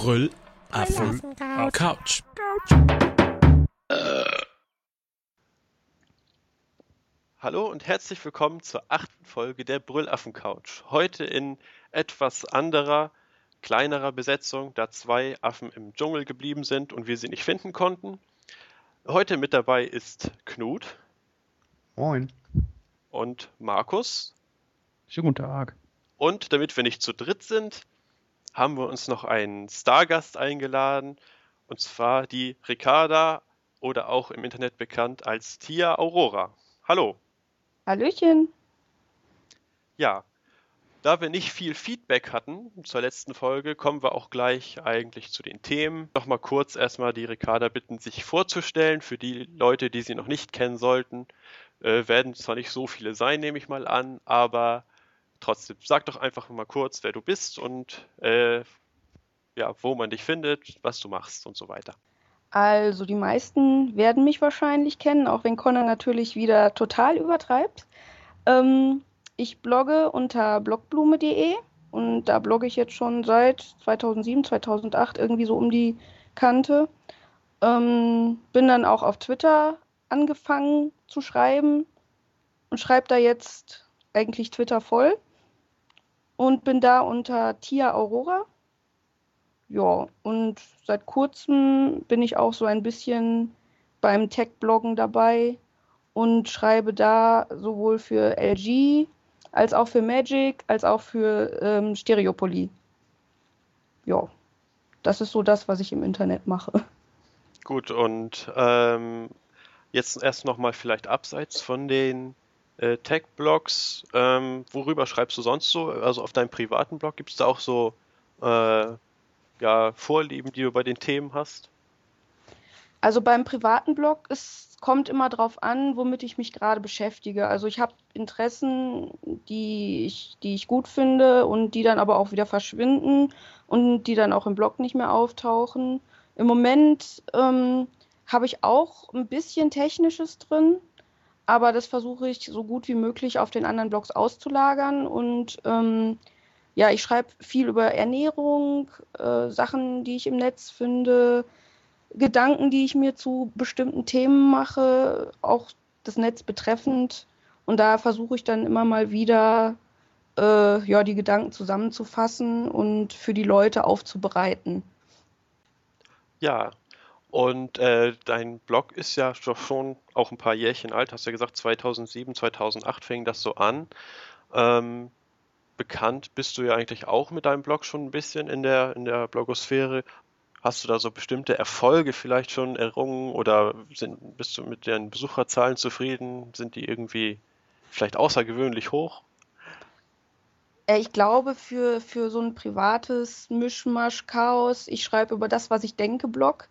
Brüllaffen Couch. Hallo und herzlich willkommen zur achten Folge der Brüllaffen Couch. Heute in etwas anderer, kleinerer Besetzung, da zwei Affen im Dschungel geblieben sind und wir sie nicht finden konnten. Heute mit dabei ist Knut Moin. und Markus. Schönen guten Tag. Und damit wir nicht zu dritt sind, haben wir uns noch einen Stargast eingeladen, und zwar die Ricarda oder auch im Internet bekannt als Tia Aurora. Hallo. Hallöchen. Ja, da wir nicht viel Feedback hatten zur letzten Folge, kommen wir auch gleich eigentlich zu den Themen. Nochmal kurz erstmal die Ricarda bitten, sich vorzustellen. Für die Leute, die sie noch nicht kennen sollten, äh, werden zwar nicht so viele sein, nehme ich mal an, aber trotzdem, sag doch einfach mal kurz, wer du bist und äh, ja, wo man dich findet, was du machst und so weiter. Also die meisten werden mich wahrscheinlich kennen, auch wenn Connor natürlich wieder total übertreibt. Ähm, ich blogge unter blogblume.de und da blogge ich jetzt schon seit 2007, 2008 irgendwie so um die Kante. Ähm, bin dann auch auf Twitter angefangen zu schreiben und schreibe da jetzt eigentlich Twitter voll und bin da unter Tia Aurora. Ja, und seit kurzem bin ich auch so ein bisschen beim Tech-Bloggen dabei und schreibe da sowohl für LG als auch für Magic als auch für ähm, Stereopoly. Ja, das ist so das, was ich im Internet mache. Gut, und ähm, jetzt erst nochmal vielleicht abseits von den äh, Tech-Blogs. Ähm, worüber schreibst du sonst so? Also auf deinem privaten Blog gibt es da auch so äh, ja, Vorlieben, die du bei den Themen hast? Also beim privaten Blog, es kommt immer drauf an, womit ich mich gerade beschäftige. Also ich habe Interessen, die ich, die ich gut finde und die dann aber auch wieder verschwinden und die dann auch im Blog nicht mehr auftauchen. Im Moment ähm, habe ich auch ein bisschen Technisches drin, aber das versuche ich so gut wie möglich auf den anderen Blogs auszulagern und ähm, ja, ich schreibe viel über Ernährung, äh, Sachen, die ich im Netz finde, Gedanken, die ich mir zu bestimmten Themen mache, auch das Netz betreffend. Und da versuche ich dann immer mal wieder, äh, ja, die Gedanken zusammenzufassen und für die Leute aufzubereiten. Ja, und äh, dein Blog ist ja schon auch ein paar Jährchen alt. Hast ja gesagt, 2007, 2008 fing das so an. Ähm, bekannt bist du ja eigentlich auch mit deinem Blog schon ein bisschen in der, in der Blogosphäre. Hast du da so bestimmte Erfolge vielleicht schon errungen oder sind, bist du mit den Besucherzahlen zufrieden? Sind die irgendwie vielleicht außergewöhnlich hoch? Äh, Ich glaube, für, für so ein privates Mischmasch, Chaos, ich schreibe über das, was ich denke, Blog,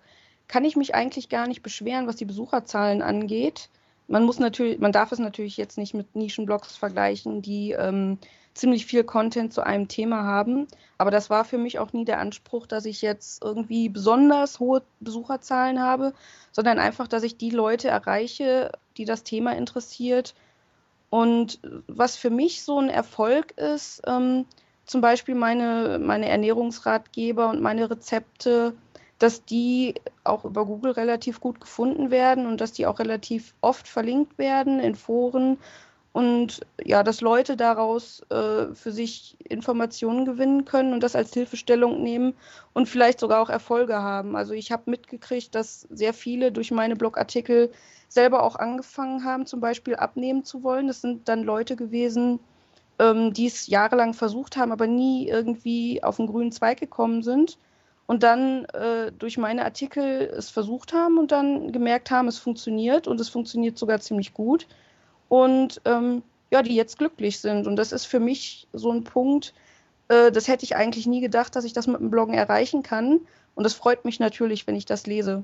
kann ich mich eigentlich gar nicht beschweren, was die Besucherzahlen angeht. Man muss natürlich, man darf es natürlich jetzt nicht mit Nischenblogs vergleichen, die ähm, ziemlich viel Content zu einem Thema haben. Aber das war für mich auch nie der Anspruch, dass ich jetzt irgendwie besonders hohe Besucherzahlen habe, sondern einfach, dass ich die Leute erreiche, die das Thema interessiert. Und was für mich so ein Erfolg ist, ähm, zum Beispiel meine, meine Ernährungsratgeber und meine Rezepte, dass die auch über Google relativ gut gefunden werden und dass die auch relativ oft verlinkt werden in Foren und ja, dass Leute daraus äh, für sich Informationen gewinnen können und das als Hilfestellung nehmen und vielleicht sogar auch Erfolge haben. Also ich habe mitgekriegt, dass sehr viele durch meine Blogartikel selber auch angefangen haben, zum Beispiel abnehmen zu wollen. Das sind dann Leute gewesen, ähm, die es jahrelang versucht haben, aber nie irgendwie auf den grünen Zweig gekommen sind und dann äh, durch meine Artikel es versucht haben und dann gemerkt haben, es funktioniert und es funktioniert sogar ziemlich gut und ähm, ja, die jetzt glücklich sind. Und das ist für mich so ein Punkt, äh, das hätte ich eigentlich nie gedacht, dass ich das mit dem Bloggen erreichen kann. Und es freut mich natürlich, wenn ich das lese.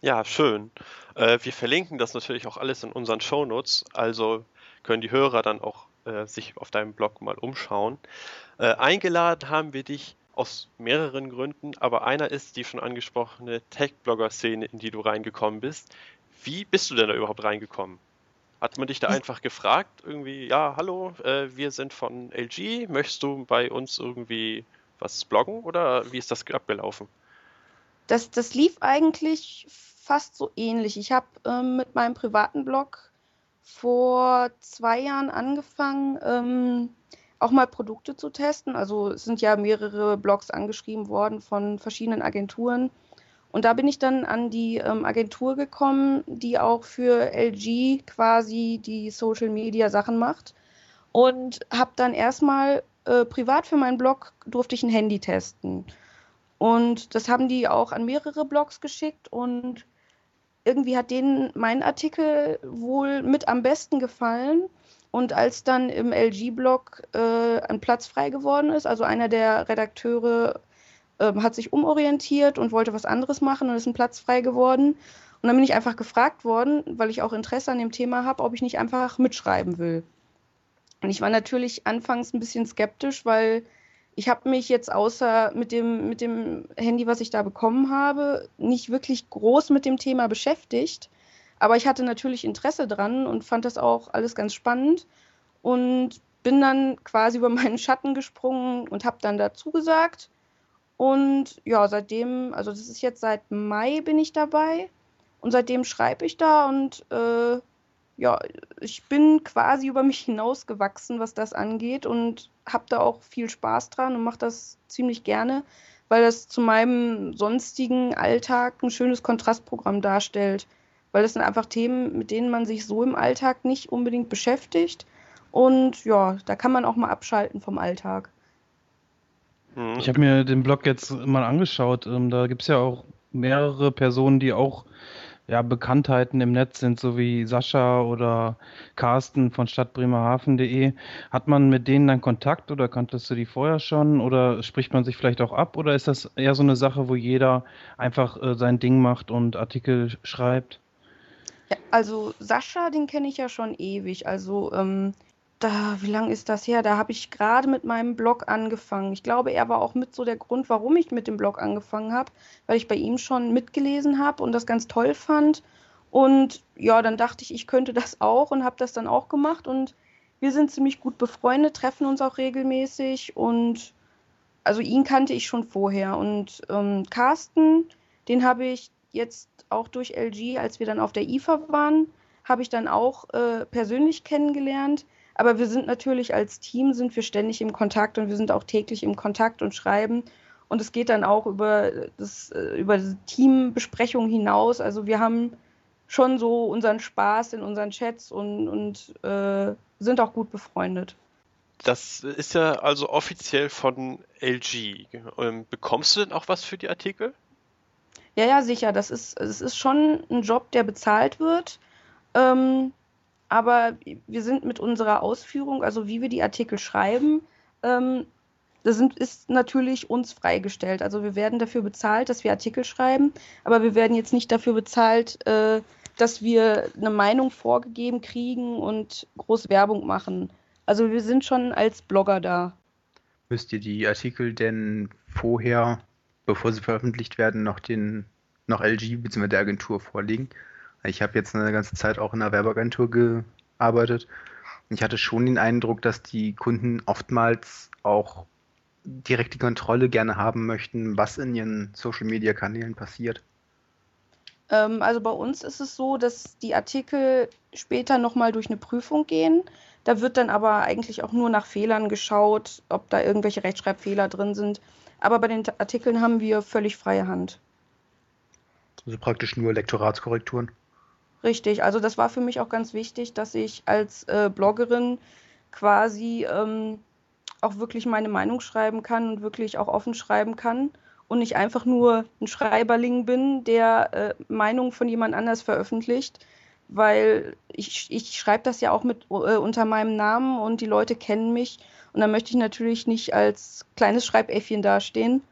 Ja, schön. Äh, wir verlinken das natürlich auch alles in unseren Shownotes, also können die Hörer dann auch äh, sich auf deinem Blog mal umschauen. Äh, eingeladen haben wir dich aus mehreren Gründen, aber einer ist die schon angesprochene Tech-Blogger-Szene, in die du reingekommen bist. Wie bist du denn da überhaupt reingekommen? Hat man dich da einfach gefragt, irgendwie, ja, hallo, äh, wir sind von LG, möchtest du bei uns irgendwie was bloggen oder wie ist das abgelaufen? Das, das lief eigentlich fast so ähnlich. Ich habe ähm, mit meinem privaten Blog vor zwei Jahren angefangen, ähm, auch mal Produkte zu testen. Also es sind ja mehrere Blogs angeschrieben worden von verschiedenen Agenturen. Und da bin ich dann an die ähm, Agentur gekommen, die auch für LG quasi die Social Media Sachen macht. Und habe dann erstmal äh, privat für meinen Blog durfte ich ein Handy testen. Und das haben die auch an mehrere Blogs geschickt und irgendwie hat denen mein Artikel wohl mit am besten gefallen. Und als dann im LG-Blog äh, ein Platz frei geworden ist, also einer der Redakteure äh, hat sich umorientiert und wollte was anderes machen und ist ein Platz frei geworden. Und dann bin ich einfach gefragt worden, weil ich auch Interesse an dem Thema habe, ob ich nicht einfach mitschreiben will. Und ich war natürlich anfangs ein bisschen skeptisch, weil ich habe mich jetzt außer mit dem, mit dem Handy, was ich da bekommen habe, nicht wirklich groß mit dem Thema beschäftigt. Aber ich hatte natürlich Interesse dran und fand das auch alles ganz spannend und bin dann quasi über meinen Schatten gesprungen und habe dann dazu gesagt. Und ja, seitdem, also das ist jetzt seit Mai bin ich dabei und seitdem schreibe ich da und äh, ja, ich bin quasi über mich hinausgewachsen, was das angeht und habe da auch viel Spaß dran und mache das ziemlich gerne, weil das zu meinem sonstigen Alltag ein schönes Kontrastprogramm darstellt. Weil das sind einfach Themen, mit denen man sich so im Alltag nicht unbedingt beschäftigt. Und ja, da kann man auch mal abschalten vom Alltag. Hm. Ich habe mir den Blog jetzt mal angeschaut. Ähm, da gibt es ja auch mehrere Personen, die auch ja, Bekanntheiten im Netz sind, so wie Sascha oder Carsten von stadtbremerhaven.de. Hat man mit denen dann Kontakt oder kanntest du die vorher schon oder spricht man sich vielleicht auch ab oder ist das eher so eine Sache, wo jeder einfach äh, sein Ding macht und Artikel schreibt? Ja, also Sascha, den kenne ich ja schon ewig. Also ähm, da, wie lange ist das her? Da habe ich gerade mit meinem Blog angefangen. Ich glaube, er war auch mit so der Grund, warum ich mit dem Blog angefangen habe, weil ich bei ihm schon mitgelesen habe und das ganz toll fand. Und ja, dann dachte ich, ich könnte das auch und habe das dann auch gemacht. Und wir sind ziemlich gut befreundet, treffen uns auch regelmäßig. Und also ihn kannte ich schon vorher. Und ähm, Carsten, den habe ich jetzt auch durch LG, als wir dann auf der IFA waren, habe ich dann auch äh, persönlich kennengelernt. Aber wir sind natürlich als Team sind wir ständig im Kontakt und wir sind auch täglich im Kontakt und schreiben. Und es geht dann auch über das, äh, über Teambesprechung hinaus. Also wir haben schon so unseren Spaß in unseren Chats und, und äh, sind auch gut befreundet. Das ist ja also offiziell von LG. Ähm, bekommst du denn auch was für die Artikel? Ja, ja, sicher. Das ist, es ist schon ein Job, der bezahlt wird. Ähm, aber wir sind mit unserer Ausführung, also wie wir die Artikel schreiben, ähm, das sind, ist natürlich uns freigestellt. Also wir werden dafür bezahlt, dass wir Artikel schreiben, aber wir werden jetzt nicht dafür bezahlt, äh, dass wir eine Meinung vorgegeben kriegen und groß Werbung machen. Also wir sind schon als Blogger da. Müsst ihr die Artikel denn vorher, bevor sie veröffentlicht werden, noch den noch LG bzw. der Agentur vorlegen? Ich habe jetzt eine ganze Zeit auch in einer Werbeagentur gearbeitet. Ich hatte schon den Eindruck, dass die Kunden oftmals auch direkt die Kontrolle gerne haben möchten, was in ihren Social-Media-Kanälen passiert. Ähm, also bei uns ist es so, dass die Artikel später nochmal durch eine Prüfung gehen. Da wird dann aber eigentlich auch nur nach Fehlern geschaut, ob da irgendwelche Rechtschreibfehler drin sind. Aber bei den Artikeln haben wir völlig freie Hand. Also praktisch nur Lektoratskorrekturen. Richtig, also das war für mich auch ganz wichtig, dass ich als äh, Bloggerin quasi ähm, auch wirklich meine Meinung schreiben kann und wirklich auch offen schreiben kann und nicht einfach nur ein Schreiberling bin, der äh, Meinung von jemand anders veröffentlicht, weil ich, ich schreibe das ja auch mit äh, unter meinem Namen und die Leute kennen mich. Und dann möchte ich natürlich nicht als kleines Schreibäffchen dastehen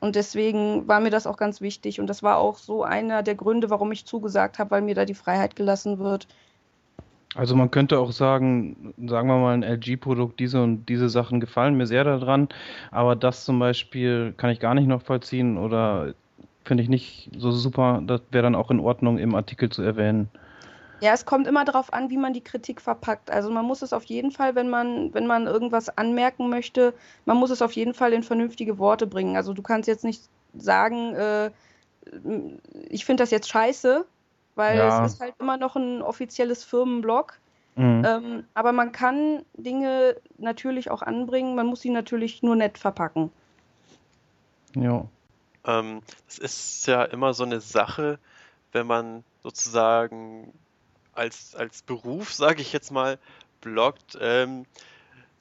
und deswegen war mir das auch ganz wichtig. Und das war auch so einer der Gründe, warum ich zugesagt habe, weil mir da die Freiheit gelassen wird. Also man könnte auch sagen, sagen wir mal, ein LG-Produkt, diese und diese Sachen gefallen mir sehr daran, aber das zum Beispiel kann ich gar nicht noch vollziehen oder finde ich nicht so super, das wäre dann auch in Ordnung im Artikel zu erwähnen. Ja, es kommt immer darauf an, wie man die Kritik verpackt. Also man muss es auf jeden Fall, wenn man, wenn man irgendwas anmerken möchte, man muss es auf jeden Fall in vernünftige Worte bringen. Also du kannst jetzt nicht sagen, äh, ich finde das jetzt scheiße, weil ja. es ist halt immer noch ein offizielles Firmenblog. Mhm. Ähm, aber man kann Dinge natürlich auch anbringen, man muss sie natürlich nur nett verpacken. Ja. Ähm, das ist ja immer so eine Sache, wenn man sozusagen als, als Beruf, sage ich jetzt mal, bloggt. Ähm,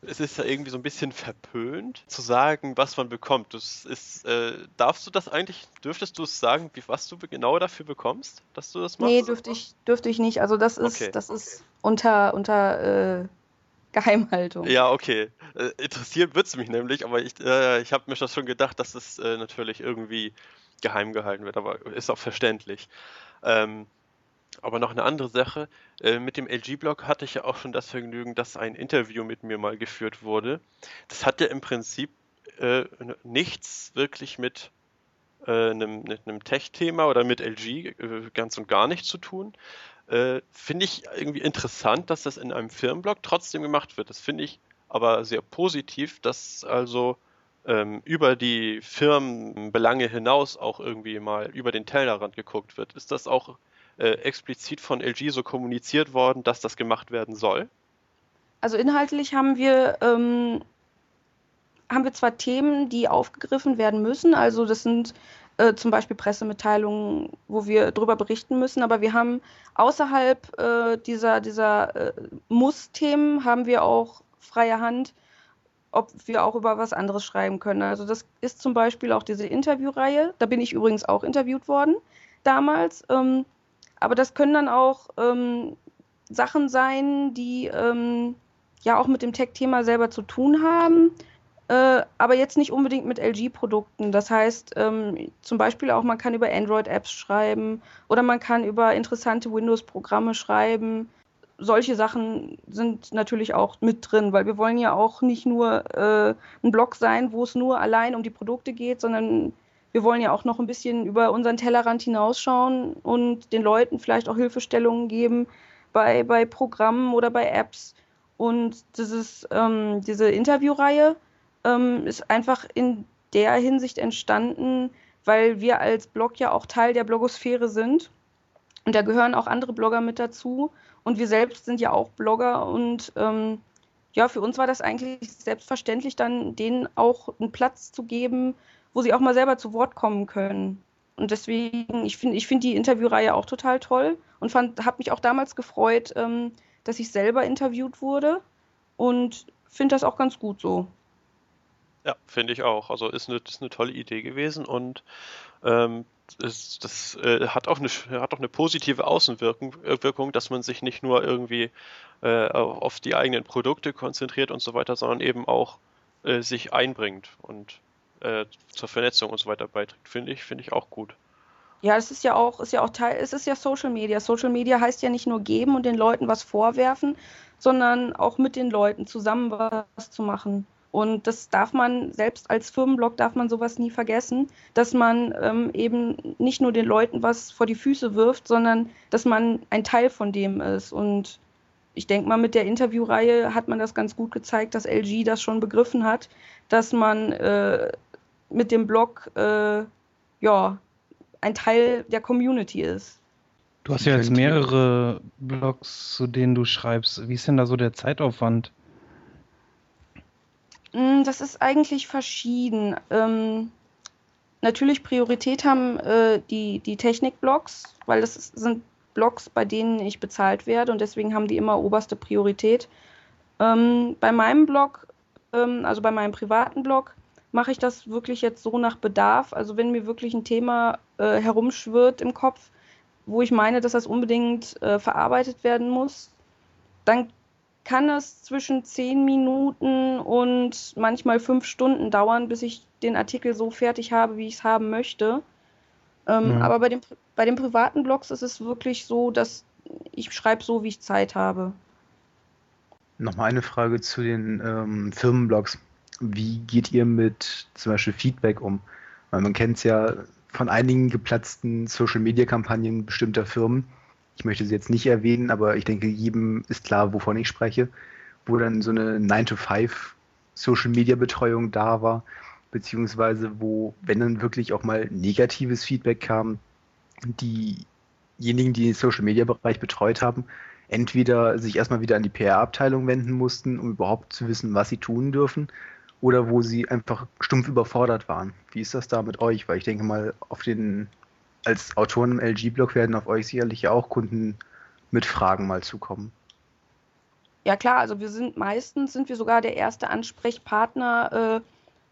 es ist ja irgendwie so ein bisschen verpönt zu sagen, was man bekommt. Das ist, äh, darfst du das eigentlich, dürftest du es sagen, wie, was du genau dafür bekommst, dass du das machst? Nee, dürfte ich, dürfte ich nicht. Also das ist, okay. das ist unter, unter äh, Geheimhaltung. Ja, okay. Äh, interessiert wird es mich nämlich, aber ich, äh, ich habe mir das schon gedacht, dass es äh, natürlich irgendwie geheim gehalten wird, aber ist auch verständlich. Ähm, aber noch eine andere Sache. Äh, mit dem LG-Blog hatte ich ja auch schon das Vergnügen, dass ein Interview mit mir mal geführt wurde. Das hat ja im Prinzip äh, nichts wirklich mit äh, einem, einem Tech-Thema oder mit LG äh, ganz und gar nichts zu tun. Äh, finde ich irgendwie interessant, dass das in einem Firmenblog trotzdem gemacht wird. Das finde ich aber sehr positiv, dass also ähm, über die Firmenbelange hinaus auch irgendwie mal über den Tellerrand geguckt wird. Ist das auch äh, explizit von LG so kommuniziert worden, dass das gemacht werden soll? Also inhaltlich haben wir, ähm, haben wir zwar Themen, die aufgegriffen werden müssen, also das sind äh, zum Beispiel Pressemitteilungen, wo wir darüber berichten müssen, aber wir haben außerhalb äh, dieser, dieser äh, Muss-Themen haben wir auch freie Hand, ob wir auch über was anderes schreiben können. Also das ist zum Beispiel auch diese Interviewreihe, da bin ich übrigens auch interviewt worden damals. Ähm, aber das können dann auch ähm, Sachen sein, die ähm, ja auch mit dem Tech-Thema selber zu tun haben, äh, aber jetzt nicht unbedingt mit LG-Produkten. Das heißt, ähm, zum Beispiel auch, man kann über Android-Apps schreiben oder man kann über interessante Windows-Programme schreiben. Solche Sachen sind natürlich auch mit drin, weil wir wollen ja auch nicht nur äh, ein Blog sein, wo es nur allein um die Produkte geht, sondern wir wollen ja auch noch ein bisschen über unseren Tellerrand hinausschauen und den Leuten vielleicht auch Hilfestellungen geben bei, bei Programmen oder bei Apps. Und dieses, ähm, diese Interviewreihe ähm, ist einfach in der Hinsicht entstanden, weil wir als Blog ja auch Teil der Blogosphäre sind. Und da gehören auch andere Blogger mit dazu. Und wir selbst sind ja auch Blogger. Und ähm, ja, für uns war das eigentlich selbstverständlich, dann denen auch einen Platz zu geben, wo sie auch mal selber zu Wort kommen können. Und deswegen, ich finde ich find die Interviewreihe auch total toll und habe mich auch damals gefreut, ähm, dass ich selber interviewt wurde und finde das auch ganz gut so. Ja, finde ich auch. Also ist eine, ist eine tolle Idee gewesen und ähm, das, das äh, hat, auch eine, hat auch eine positive Außenwirkung, äh, dass man sich nicht nur irgendwie äh, auf die eigenen Produkte konzentriert und so weiter, sondern eben auch äh, sich einbringt. Und äh, zur Vernetzung und so weiter beiträgt, finde ich, finde ich auch gut. Ja, es ist ja auch, ist ja auch Teil, es ist ja Social Media. Social Media heißt ja nicht nur geben und den Leuten was vorwerfen, sondern auch mit den Leuten zusammen was zu machen. Und das darf man, selbst als Firmenblog darf man sowas nie vergessen, dass man ähm, eben nicht nur den Leuten was vor die Füße wirft, sondern dass man ein Teil von dem ist. Und ich denke mal, mit der Interviewreihe hat man das ganz gut gezeigt, dass LG das schon begriffen hat, dass man äh, mit dem Blog äh, ja ein Teil der Community ist. Du hast ja jetzt mehrere Blogs, zu denen du schreibst. Wie ist denn da so der Zeitaufwand? Mm, das ist eigentlich verschieden. Ähm, natürlich Priorität haben äh, die, die Technik-Blogs, weil das sind Blogs, bei denen ich bezahlt werde und deswegen haben die immer oberste Priorität. Ähm, bei meinem Blog, ähm, also bei meinem privaten Blog, mache ich das wirklich jetzt so nach Bedarf. Also wenn mir wirklich ein Thema äh, herumschwirrt im Kopf, wo ich meine, dass das unbedingt äh, verarbeitet werden muss, dann kann es zwischen zehn Minuten und manchmal fünf Stunden dauern, bis ich den Artikel so fertig habe, wie ich es haben möchte. Ähm, mhm. Aber bei, dem, bei den privaten Blogs ist es wirklich so, dass ich schreibe so, wie ich Zeit habe. Nochmal eine Frage zu den ähm, Firmenblogs. Wie geht ihr mit zum Beispiel Feedback um? Weil man kennt es ja von einigen geplatzten Social-Media-Kampagnen bestimmter Firmen. Ich möchte sie jetzt nicht erwähnen, aber ich denke, jedem ist klar, wovon ich spreche, wo dann so eine 9-to-5 Social-Media-Betreuung da war, beziehungsweise wo, wenn dann wirklich auch mal negatives Feedback kam, diejenigen, die den Social-Media-Bereich betreut haben, entweder sich erstmal wieder an die PR-Abteilung wenden mussten, um überhaupt zu wissen, was sie tun dürfen, oder wo sie einfach stumpf überfordert waren. Wie ist das da mit euch? Weil ich denke mal, auf den, als Autoren im LG-Blog werden auf euch sicherlich auch Kunden mit Fragen mal zukommen. Ja klar, also wir sind meistens sind wir sogar der erste Ansprechpartner äh,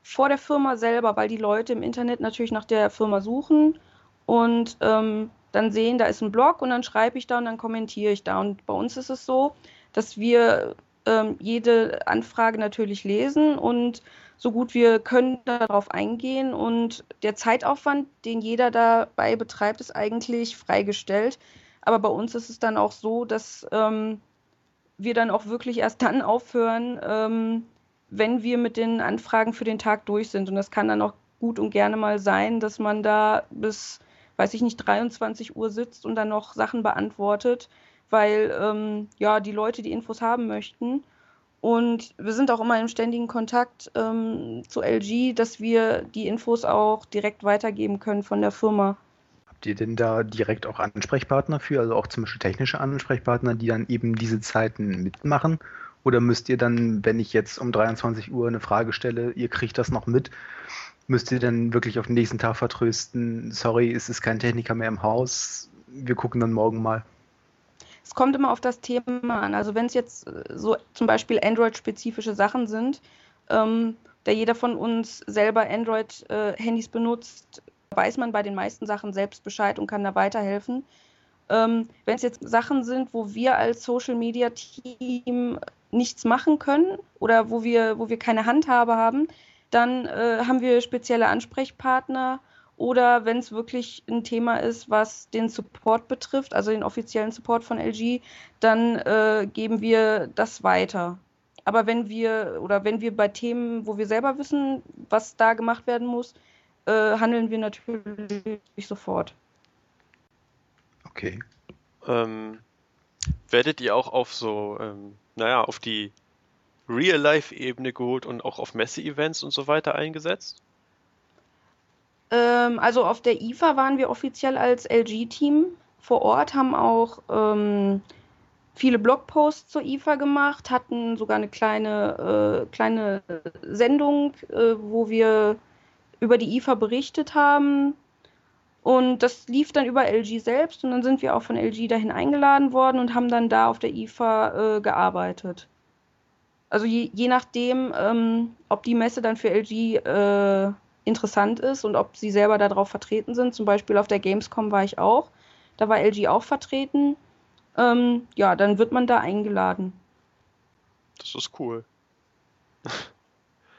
vor der Firma selber, weil die Leute im Internet natürlich nach der Firma suchen und ähm, dann sehen, da ist ein Blog und dann schreibe ich da und dann kommentiere ich da. Und bei uns ist es so, dass wir ähm, jede Anfrage natürlich lesen und so gut wir können darauf eingehen. Und der Zeitaufwand, den jeder dabei betreibt, ist eigentlich freigestellt. Aber bei uns ist es dann auch so, dass ähm, wir dann auch wirklich erst dann aufhören, ähm, wenn wir mit den Anfragen für den Tag durch sind. Und das kann dann auch gut und gerne mal sein, dass man da bis weiß ich nicht, 23 Uhr sitzt und dann noch Sachen beantwortet, weil ähm, ja die Leute die Infos haben möchten. Und wir sind auch immer im ständigen Kontakt ähm, zu LG, dass wir die Infos auch direkt weitergeben können von der Firma. Habt ihr denn da direkt auch Ansprechpartner für, also auch zum Beispiel technische Ansprechpartner, die dann eben diese Zeiten mitmachen? Oder müsst ihr dann, wenn ich jetzt um 23 Uhr eine Frage stelle, ihr kriegt das noch mit, müsst ihr dann wirklich auf den nächsten Tag vertrösten, sorry, es ist kein Techniker mehr im Haus, wir gucken dann morgen mal. Es kommt immer auf das Thema an. Also wenn es jetzt äh, so zum Beispiel Android-spezifische Sachen sind, ähm, da jeder von uns selber Android-Handys benutzt, weiß man bei den meisten Sachen selbst Bescheid und kann da weiterhelfen. Ähm, wenn es jetzt Sachen sind, wo wir als Social-Media-Team nichts machen können oder wo wir, wo wir keine Handhabe haben, dann äh, haben wir spezielle Ansprechpartner oder wenn es wirklich ein Thema ist, was den Support betrifft, also den offiziellen Support von LG, dann äh, geben wir das weiter. Aber wenn wir oder wenn wir bei Themen, wo wir selber wissen, was da gemacht werden muss, äh, handeln wir natürlich sofort. Okay. Ähm, werdet ihr auch auf so, ähm, naja, auf die Real-Life-Ebene geholt und auch auf Messe-Events und so weiter eingesetzt? Ähm, also auf der IFA waren wir offiziell als LG-Team vor Ort, haben auch ähm, viele Blogposts zur IFA gemacht, hatten sogar eine kleine, äh, kleine Sendung, äh, wo wir über die IFA berichtet haben. Und das lief dann über LG selbst und dann sind wir auch von LG dahin eingeladen worden und haben dann da auf der IFA äh, gearbeitet. Also je, je nachdem, ähm, ob die Messe dann für LG äh, interessant ist und ob sie selber darauf vertreten sind. Zum Beispiel auf der Gamescom war ich auch. Da war LG auch vertreten. Ähm, ja, dann wird man da eingeladen. Das ist cool.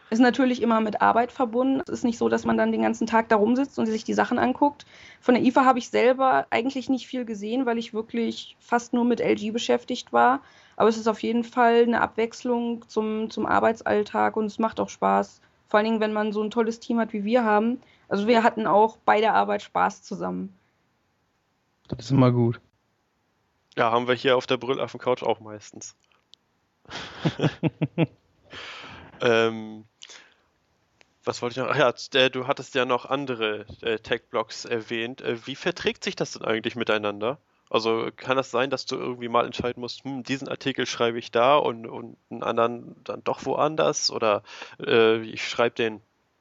Ist natürlich immer mit Arbeit verbunden. Es ist nicht so, dass man dann den ganzen Tag da rumsitzt und sich die Sachen anguckt. Von der IFA habe ich selber eigentlich nicht viel gesehen, weil ich wirklich fast nur mit LG beschäftigt war. Aber es ist auf jeden Fall eine Abwechslung zum, zum Arbeitsalltag und es macht auch Spaß. Vor allen Dingen, wenn man so ein tolles Team hat, wie wir haben. Also wir hatten auch bei der Arbeit Spaß zusammen. Das ist immer gut. Ja, haben wir hier auf der Brüllaffen-Couch auch meistens. ähm, was wollte ich noch? Ach ja, du hattest ja noch andere äh, Tech-Blogs erwähnt. Äh, wie verträgt sich das denn eigentlich miteinander? Also kann das sein, dass du irgendwie mal entscheiden musst, hm, diesen Artikel schreibe ich da und, und einen anderen dann doch woanders? Oder äh, ich schreibe den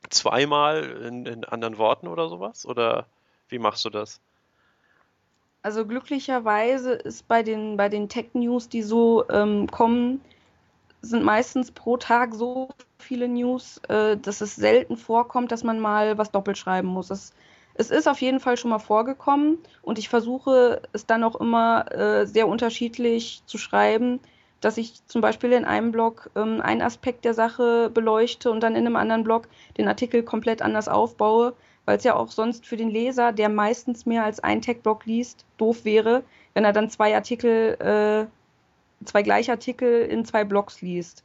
zweimal in, in anderen Worten oder sowas? Oder wie machst du das? Also glücklicherweise ist bei den, bei den Tech-News, die so ähm, kommen, sind meistens pro Tag so viele News, äh, dass es selten vorkommt, dass man mal was doppelt schreiben muss. Das es ist auf jeden Fall schon mal vorgekommen und ich versuche es dann auch immer äh, sehr unterschiedlich zu schreiben, dass ich zum Beispiel in einem Blog ähm, einen Aspekt der Sache beleuchte und dann in einem anderen Blog den Artikel komplett anders aufbaue, weil es ja auch sonst für den Leser, der meistens mehr als ein Tech-Blog liest, doof wäre, wenn er dann zwei Artikel, äh, zwei gleiche Artikel in zwei Blogs liest.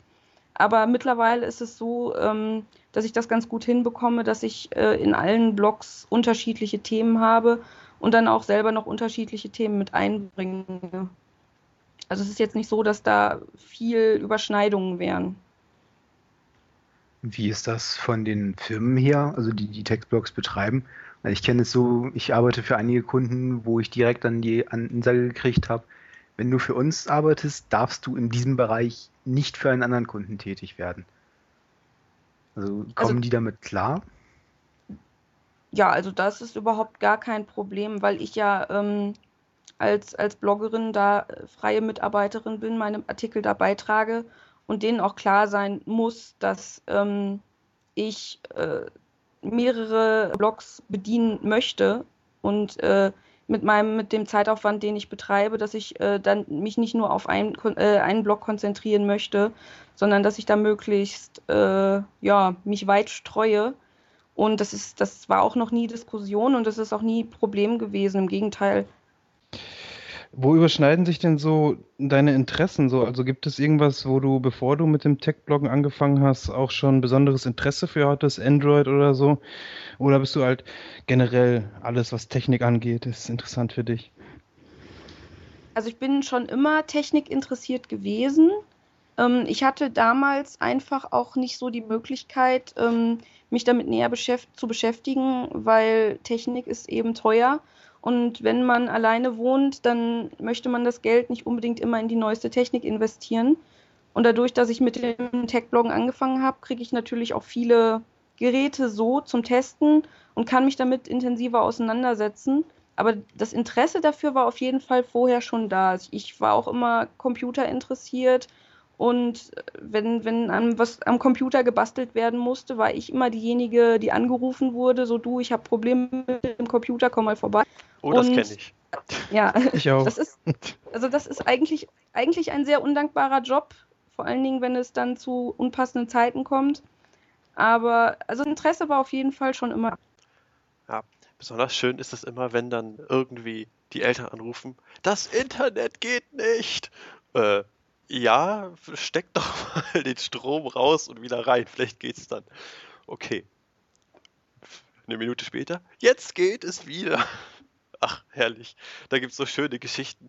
Aber mittlerweile ist es so, ähm, dass ich das ganz gut hinbekomme, dass ich äh, in allen Blogs unterschiedliche Themen habe und dann auch selber noch unterschiedliche Themen mit einbringe. Also es ist jetzt nicht so, dass da viel Überschneidungen wären. Wie ist das von den Firmen her, also die die Textblogs betreiben? Ich kenne es so, ich arbeite für einige Kunden, wo ich direkt dann die Ansage gekriegt habe, wenn du für uns arbeitest, darfst du in diesem Bereich nicht für einen anderen Kunden tätig werden. Also kommen also, die damit klar? Ja, also das ist überhaupt gar kein Problem, weil ich ja ähm, als, als Bloggerin da freie Mitarbeiterin bin, meine Artikel da beitrage und denen auch klar sein muss, dass ähm, ich äh, mehrere Blogs bedienen möchte und äh, mit meinem mit dem Zeitaufwand, den ich betreibe, dass ich äh, dann mich nicht nur auf ein, äh, einen Blog konzentrieren möchte, sondern dass ich da möglichst äh, ja mich weit streue. Und das ist das war auch noch nie Diskussion und das ist auch nie Problem gewesen. Im Gegenteil, wo überschneiden sich denn so deine Interessen so? Also gibt es irgendwas, wo du, bevor du mit dem Tech-Bloggen angefangen hast, auch schon besonderes Interesse für hattest, Android oder so? Oder bist du halt generell alles, was Technik angeht, ist interessant für dich? Also ich bin schon immer Technik interessiert gewesen. Ähm, ich hatte damals einfach auch nicht so die Möglichkeit, ähm, mich damit näher beschäft zu beschäftigen, weil Technik ist eben teuer und wenn man alleine wohnt, dann möchte man das Geld nicht unbedingt immer in die neueste Technik investieren. Und dadurch, dass ich mit dem Tech-Bloggen angefangen habe, kriege ich natürlich auch viele Geräte so zum Testen und kann mich damit intensiver auseinandersetzen. Aber das Interesse dafür war auf jeden Fall vorher schon da. Ich war auch immer Computer interessiert und wenn, wenn an was am Computer gebastelt werden musste, war ich immer diejenige, die angerufen wurde, so du, ich habe Probleme mit dem Computer, komm mal vorbei. Oh, das kenne ich. Ja, ich auch. Das ist, also das ist eigentlich, eigentlich ein sehr undankbarer Job, vor allen Dingen, wenn es dann zu unpassenden Zeiten kommt. Aber also Interesse war auf jeden Fall schon immer. Ja, besonders schön ist es immer, wenn dann irgendwie die Eltern anrufen, das Internet geht nicht. Äh, ja, steck doch mal den Strom raus und wieder rein. Vielleicht geht's dann. Okay. Eine Minute später. Jetzt geht es wieder. Ach, herrlich. Da gibt's so schöne Geschichten.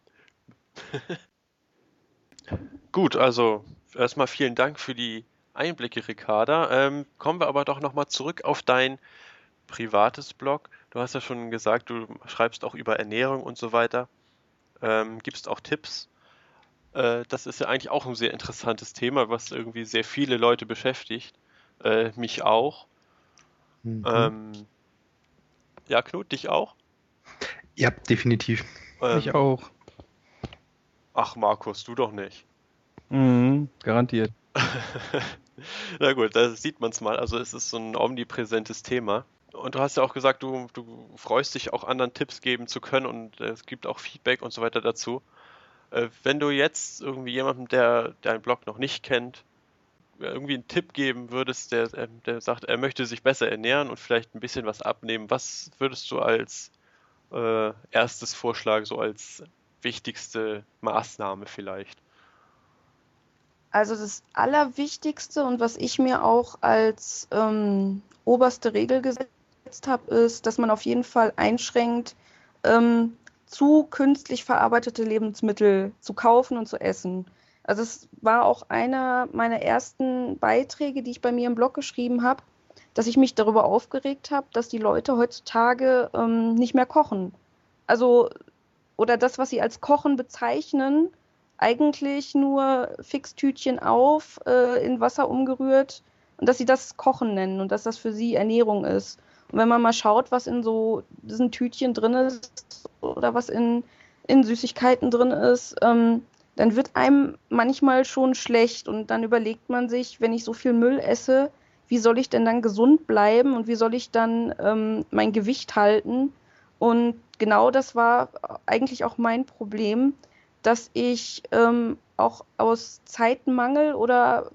Gut, also erstmal vielen Dank für die Einblicke, Ricarda. Ähm, kommen wir aber doch nochmal zurück auf dein privates Blog. Du hast ja schon gesagt, du schreibst auch über Ernährung und so weiter. Ähm, gibst auch Tipps äh, das ist ja eigentlich auch ein sehr interessantes Thema, was irgendwie sehr viele Leute beschäftigt. Äh, mich auch. Mhm. Ähm, ja, Knut, dich auch? Ja, definitiv. Ähm, ich auch. Ach, Markus, du doch nicht. Mhm, garantiert. Na gut, da sieht man es mal. Also es ist so ein omnipräsentes Thema. Und du hast ja auch gesagt, du, du freust dich auch anderen Tipps geben zu können und äh, es gibt auch Feedback und so weiter dazu. Äh, wenn du jetzt irgendwie jemandem, der deinen Blog noch nicht kennt, irgendwie einen Tipp geben würdest, der, ähm, der sagt, er möchte sich besser ernähren und vielleicht ein bisschen was abnehmen, was würdest du als äh, erstes vorschlagen, so als wichtigste Maßnahme vielleicht? Also das Allerwichtigste und was ich mir auch als ähm, oberste Regel gesetzt habe, ist, dass man auf jeden Fall einschränkt, ähm, zu künstlich verarbeitete Lebensmittel zu kaufen und zu essen. Also es war auch einer meiner ersten Beiträge, die ich bei mir im Blog geschrieben habe, dass ich mich darüber aufgeregt habe, dass die Leute heutzutage ähm, nicht mehr kochen. Also, oder das, was sie als Kochen bezeichnen, eigentlich nur Fixtütchen auf, äh, in Wasser umgerührt und dass sie das Kochen nennen und dass das für sie Ernährung ist. Und wenn man mal schaut, was in so diesen Tütchen drin ist oder was in, in Süßigkeiten drin ist, ähm, dann wird einem manchmal schon schlecht und dann überlegt man sich, wenn ich so viel Müll esse, wie soll ich denn dann gesund bleiben und wie soll ich dann ähm, mein Gewicht halten? Und genau das war eigentlich auch mein Problem, dass ich ähm, auch aus Zeitmangel oder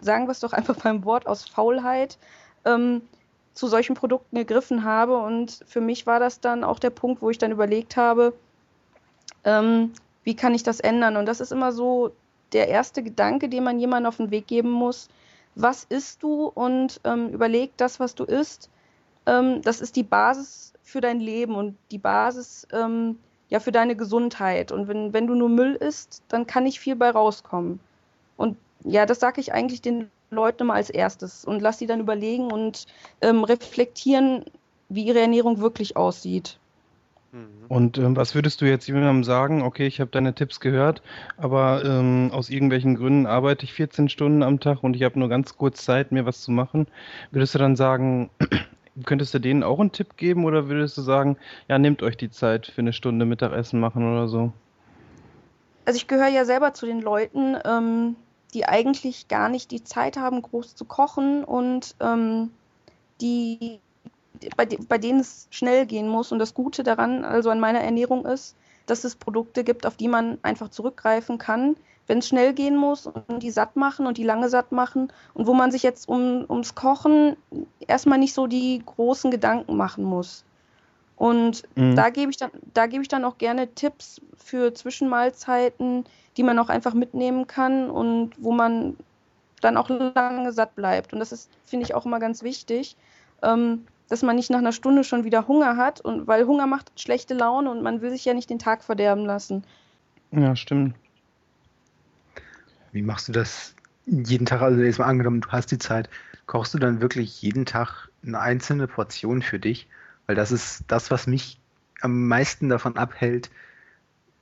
sagen wir es doch einfach beim Wort aus Faulheit ähm, zu solchen Produkten gegriffen habe. Und für mich war das dann auch der Punkt, wo ich dann überlegt habe, ähm, wie kann ich das ändern? Und das ist immer so der erste Gedanke, den man jemandem auf den Weg geben muss. Was isst du? Und ähm, überleg das, was du isst. Ähm, das ist die Basis für dein Leben und die Basis ähm, ja für deine Gesundheit. Und wenn, wenn du nur Müll isst, dann kann nicht viel bei rauskommen. Und ja, das sage ich eigentlich den Leuten immer als erstes und lass sie dann überlegen und ähm, reflektieren, wie ihre Ernährung wirklich aussieht. Mhm. Und ähm, was würdest du jetzt jemandem sagen? Okay, ich habe deine Tipps gehört, aber ähm, aus irgendwelchen Gründen arbeite ich 14 Stunden am Tag und ich habe nur ganz kurz Zeit, mir was zu machen. Würdest du dann sagen, könntest du denen auch einen Tipp geben oder würdest du sagen, ja, nehmt euch die Zeit für eine Stunde Mittagessen machen oder so? Also ich gehöre ja selber zu den Leuten, ähm, die eigentlich gar nicht die Zeit haben, groß zu kochen und ähm, die bei, bei denen es schnell gehen muss. Und das Gute daran, also an meiner Ernährung ist, dass es Produkte gibt, auf die man einfach zurückgreifen kann, wenn es schnell gehen muss und die satt machen und die lange satt machen und wo man sich jetzt um, ums Kochen erstmal nicht so die großen Gedanken machen muss. Und mhm. da gebe ich dann, da gebe ich dann auch gerne Tipps für Zwischenmahlzeiten, die man auch einfach mitnehmen kann und wo man dann auch lange satt bleibt. Und das ist, finde ich, auch immer ganz wichtig. Ähm, dass man nicht nach einer Stunde schon wieder Hunger hat und weil Hunger macht schlechte Laune und man will sich ja nicht den Tag verderben lassen. Ja, stimmt. Wie machst du das jeden Tag? Also jetzt mal angenommen, du hast die Zeit, kochst du dann wirklich jeden Tag eine einzelne Portion für dich? Weil das ist das, was mich am meisten davon abhält,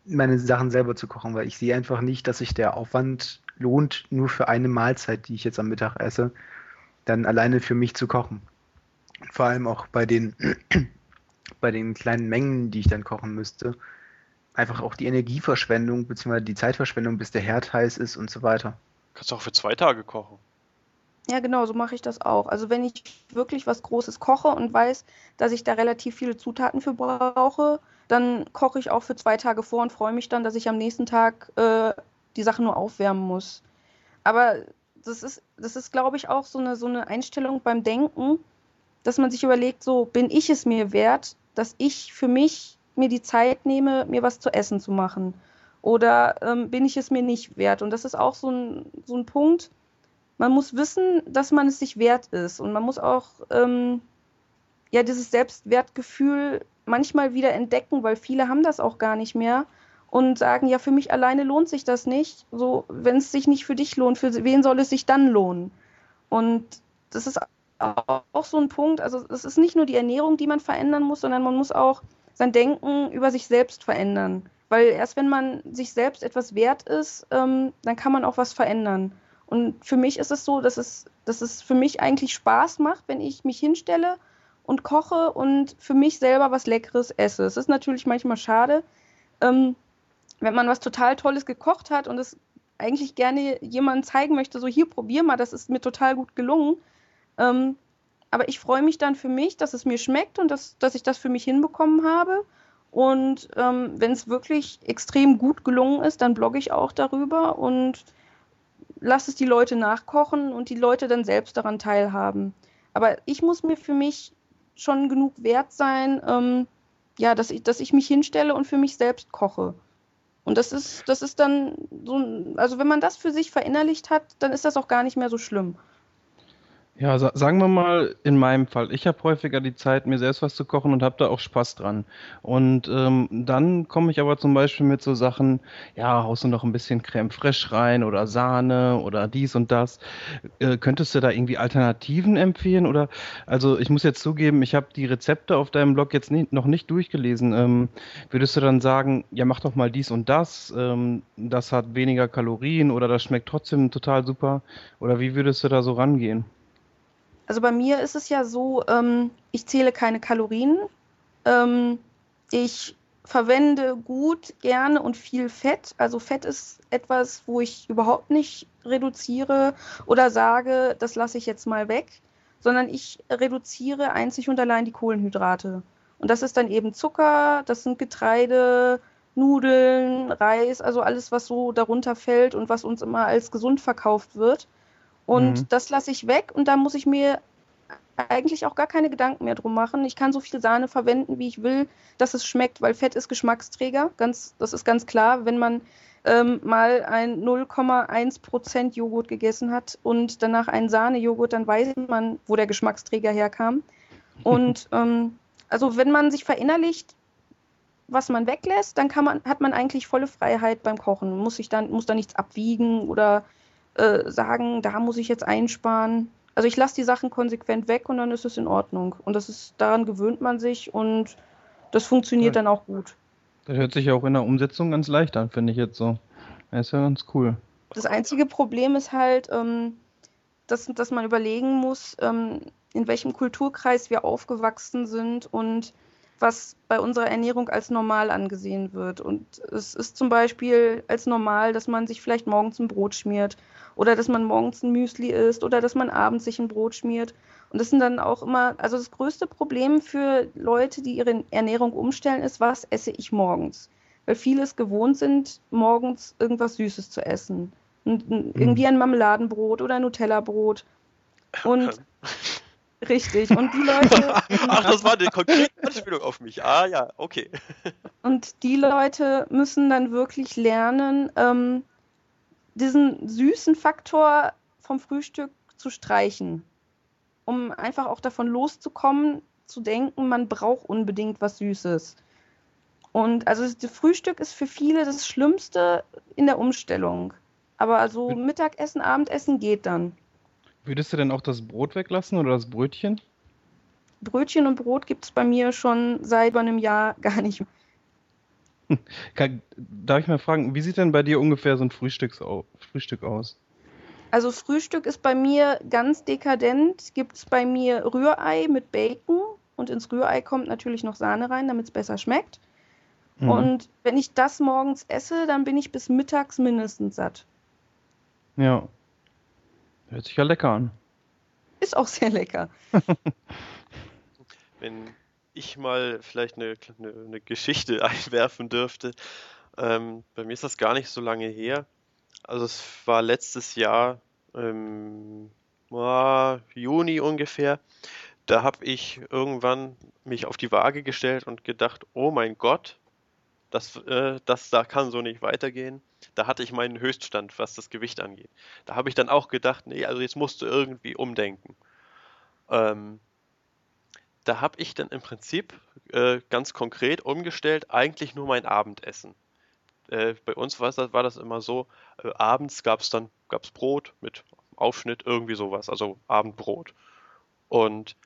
meine Sachen selber zu kochen, weil ich sehe einfach nicht, dass sich der Aufwand lohnt, nur für eine Mahlzeit, die ich jetzt am Mittag esse, dann alleine für mich zu kochen. Vor allem auch bei den, bei den kleinen Mengen, die ich dann kochen müsste. Einfach auch die Energieverschwendung bzw. die Zeitverschwendung, bis der Herd heiß ist und so weiter. Kannst du auch für zwei Tage kochen. Ja, genau, so mache ich das auch. Also wenn ich wirklich was Großes koche und weiß, dass ich da relativ viele Zutaten für brauche, dann koche ich auch für zwei Tage vor und freue mich dann, dass ich am nächsten Tag äh, die Sachen nur aufwärmen muss. Aber das ist, das ist, glaube ich, auch so eine, so eine Einstellung beim Denken, dass man sich überlegt, so bin ich es mir wert, dass ich für mich mir die Zeit nehme, mir was zu essen zu machen? Oder ähm, bin ich es mir nicht wert? Und das ist auch so ein, so ein Punkt. Man muss wissen, dass man es sich wert ist. Und man muss auch ähm, ja dieses Selbstwertgefühl manchmal wieder entdecken, weil viele haben das auch gar nicht mehr und sagen, ja, für mich alleine lohnt sich das nicht. So, wenn es sich nicht für dich lohnt, für wen soll es sich dann lohnen? Und das ist auch so ein Punkt. Also es ist nicht nur die Ernährung, die man verändern muss, sondern man muss auch sein Denken über sich selbst verändern. Weil erst wenn man sich selbst etwas wert ist, ähm, dann kann man auch was verändern. Und für mich ist es so, dass es, dass es für mich eigentlich Spaß macht, wenn ich mich hinstelle und koche und für mich selber was Leckeres esse. Es ist natürlich manchmal schade, ähm, wenn man was total Tolles gekocht hat und es eigentlich gerne jemandem zeigen möchte, so hier probier mal, das ist mir total gut gelungen. Ähm, aber ich freue mich dann für mich, dass es mir schmeckt und dass, dass ich das für mich hinbekommen habe. Und ähm, wenn es wirklich extrem gut gelungen ist, dann blogge ich auch darüber und lasse es die Leute nachkochen und die Leute dann selbst daran teilhaben. Aber ich muss mir für mich schon genug wert sein, ähm, ja, dass ich, dass ich mich hinstelle und für mich selbst koche. Und das ist, das ist dann so, also wenn man das für sich verinnerlicht hat, dann ist das auch gar nicht mehr so schlimm. Ja, sa sagen wir mal in meinem Fall. Ich habe häufiger die Zeit, mir selbst was zu kochen und habe da auch Spaß dran. Und ähm, dann komme ich aber zum Beispiel mit so Sachen, ja, haust du noch ein bisschen Creme fraiche rein oder Sahne oder dies und das. Äh, könntest du da irgendwie Alternativen empfehlen? Oder also ich muss jetzt zugeben, ich habe die Rezepte auf deinem Blog jetzt nie, noch nicht durchgelesen. Ähm, würdest du dann sagen, ja, mach doch mal dies und das, ähm, das hat weniger Kalorien oder das schmeckt trotzdem total super? Oder wie würdest du da so rangehen? Also bei mir ist es ja so, ähm, ich zähle keine Kalorien. Ähm, ich verwende gut, gerne und viel Fett. Also Fett ist etwas, wo ich überhaupt nicht reduziere oder sage, das lasse ich jetzt mal weg, sondern ich reduziere einzig und allein die Kohlenhydrate. Und das ist dann eben Zucker, das sind Getreide, Nudeln, Reis, also alles, was so darunter fällt und was uns immer als gesund verkauft wird. Und mhm. das lasse ich weg und da muss ich mir eigentlich auch gar keine Gedanken mehr drum machen. Ich kann so viel Sahne verwenden, wie ich will, dass es schmeckt, weil Fett ist Geschmacksträger. Ganz, das ist ganz klar. Wenn man ähm, mal ein 0,1% Joghurt gegessen hat und danach einen Sahnejoghurt, dann weiß man, wo der Geschmacksträger herkam. Und ähm, also wenn man sich verinnerlicht, was man weglässt, dann man, hat man eigentlich volle Freiheit beim Kochen. Muss sich dann, muss da nichts abwiegen oder äh, sagen, da muss ich jetzt einsparen. Also ich lasse die Sachen konsequent weg und dann ist es in Ordnung. Und das ist, daran gewöhnt man sich und das funktioniert ja. dann auch gut. Das hört sich ja auch in der Umsetzung ganz leicht an, finde ich jetzt so. Das ist ja ganz cool. Das einzige Problem ist halt, ähm, dass, dass man überlegen muss, ähm, in welchem Kulturkreis wir aufgewachsen sind und was bei unserer Ernährung als normal angesehen wird. Und es ist zum Beispiel als normal, dass man sich vielleicht morgens ein Brot schmiert oder dass man morgens ein Müsli isst oder dass man abends sich ein Brot schmiert. Und das sind dann auch immer, also das größte Problem für Leute, die ihre Ernährung umstellen, ist, was esse ich morgens? Weil viele es gewohnt sind, morgens irgendwas Süßes zu essen. Und irgendwie ein Marmeladenbrot oder ein Nutella-Brot. Und Richtig. Und die Leute. Ach, das war eine konkrete Anspielung auf mich. Ah ja, okay. Und die Leute müssen dann wirklich lernen, ähm, diesen süßen Faktor vom Frühstück zu streichen. Um einfach auch davon loszukommen, zu denken, man braucht unbedingt was Süßes. Und also das Frühstück ist für viele das Schlimmste in der Umstellung. Aber also Mittagessen, Abendessen geht dann. Würdest du denn auch das Brot weglassen oder das Brötchen? Brötchen und Brot gibt es bei mir schon seit einem Jahr gar nicht Kann, darf ich mal fragen, wie sieht denn bei dir ungefähr so ein Frühstück aus? Also Frühstück ist bei mir ganz dekadent. Gibt es bei mir Rührei mit Bacon und ins Rührei kommt natürlich noch Sahne rein, damit es besser schmeckt. Mhm. Und wenn ich das morgens esse, dann bin ich bis mittags mindestens satt. Ja, Hört sich ja lecker an. Ist auch sehr lecker. Wenn ich mal vielleicht eine, eine, eine Geschichte einwerfen dürfte. Ähm, bei mir ist das gar nicht so lange her. Also es war letztes Jahr, im oh, Juni ungefähr. Da habe ich irgendwann mich auf die Waage gestellt und gedacht, oh mein Gott, das, äh, das da kann so nicht weitergehen. Da hatte ich meinen Höchststand, was das Gewicht angeht. Da habe ich dann auch gedacht, nee, also jetzt musst du irgendwie umdenken. Ähm, da habe ich dann im Prinzip äh, ganz konkret umgestellt, eigentlich nur mein Abendessen. Äh, bei uns war das, war das immer so, äh, abends gab es dann gab's Brot mit Aufschnitt, irgendwie sowas, also Abendbrot. Und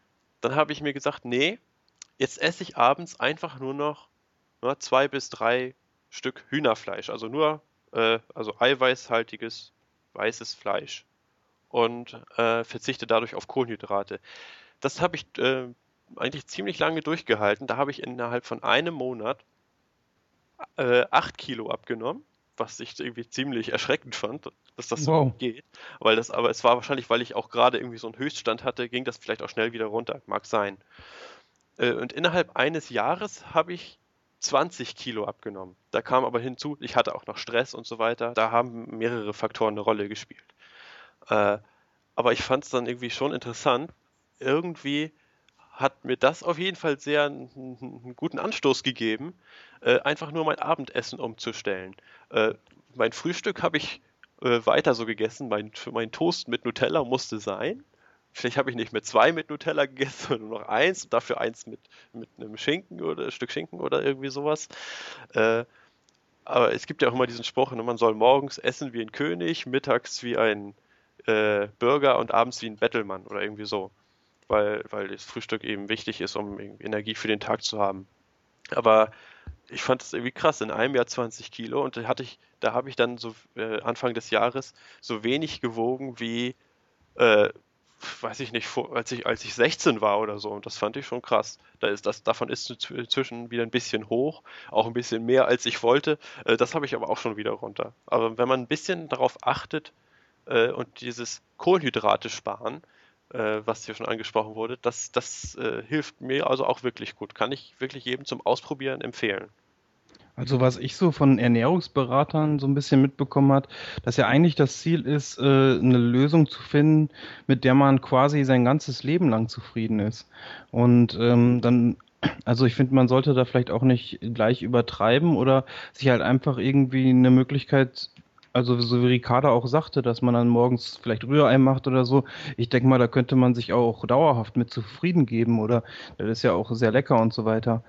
dann habe ich mir gesagt, nee, jetzt esse ich abends einfach nur noch nur zwei bis drei Stück Hühnerfleisch, also nur äh, also eiweißhaltiges weißes Fleisch und äh, verzichte dadurch auf Kohlenhydrate. Das habe ich äh, eigentlich ziemlich lange durchgehalten. Da habe ich innerhalb von einem Monat äh, 8 Kilo abgenommen, was ich irgendwie ziemlich erschreckend fand, dass das wow. so geht. Weil das, aber es war wahrscheinlich, weil ich auch gerade irgendwie so einen Höchststand hatte, ging das vielleicht auch schnell wieder runter. Mag sein. Äh, und innerhalb eines Jahres habe ich 20 Kilo abgenommen. Da kam aber hinzu, ich hatte auch noch Stress und so weiter. Da haben mehrere Faktoren eine Rolle gespielt. Äh, aber ich fand es dann irgendwie schon interessant. Irgendwie hat mir das auf jeden Fall sehr einen, einen guten Anstoß gegeben, äh, einfach nur mein Abendessen umzustellen. Äh, mein Frühstück habe ich äh, weiter so gegessen. Mein, mein Toast mit Nutella musste sein. Vielleicht habe ich nicht mehr zwei mit Nutella gegessen, sondern nur noch eins und dafür eins mit, mit einem Schinken oder ein Stück Schinken oder irgendwie sowas. Äh, aber es gibt ja auch immer diesen Spruch, ne, man soll morgens essen wie ein König, mittags wie ein äh, Bürger und abends wie ein Bettelmann oder irgendwie so. Weil, weil das Frühstück eben wichtig ist, um Energie für den Tag zu haben. Aber ich fand das irgendwie krass, in einem Jahr 20 Kilo und da hatte ich, da habe ich dann so äh, Anfang des Jahres so wenig gewogen wie äh, weiß ich nicht, als ich, als ich 16 war oder so. Und das fand ich schon krass. Da ist das, davon ist inzwischen wieder ein bisschen hoch, auch ein bisschen mehr als ich wollte. Äh, das habe ich aber auch schon wieder runter. Aber wenn man ein bisschen darauf achtet äh, und dieses Kohlenhydrate sparen, äh, was hier schon angesprochen wurde, das, das hilft mir also auch wirklich gut. Kann ich wirklich jedem zum Ausprobieren empfehlen. Also was ich so von Ernährungsberatern so ein bisschen mitbekommen hat, dass ja eigentlich das Ziel ist, äh, eine Lösung zu finden, mit der man quasi sein ganzes Leben lang zufrieden ist. Und ähm, dann, also ich finde, man sollte da vielleicht auch nicht gleich übertreiben oder sich halt einfach irgendwie eine Möglichkeit also so wie Ricarda auch sagte, dass man dann morgens vielleicht Rührei macht oder so, ich denke mal, da könnte man sich auch dauerhaft mit zufrieden geben oder das ist ja auch sehr lecker und so weiter.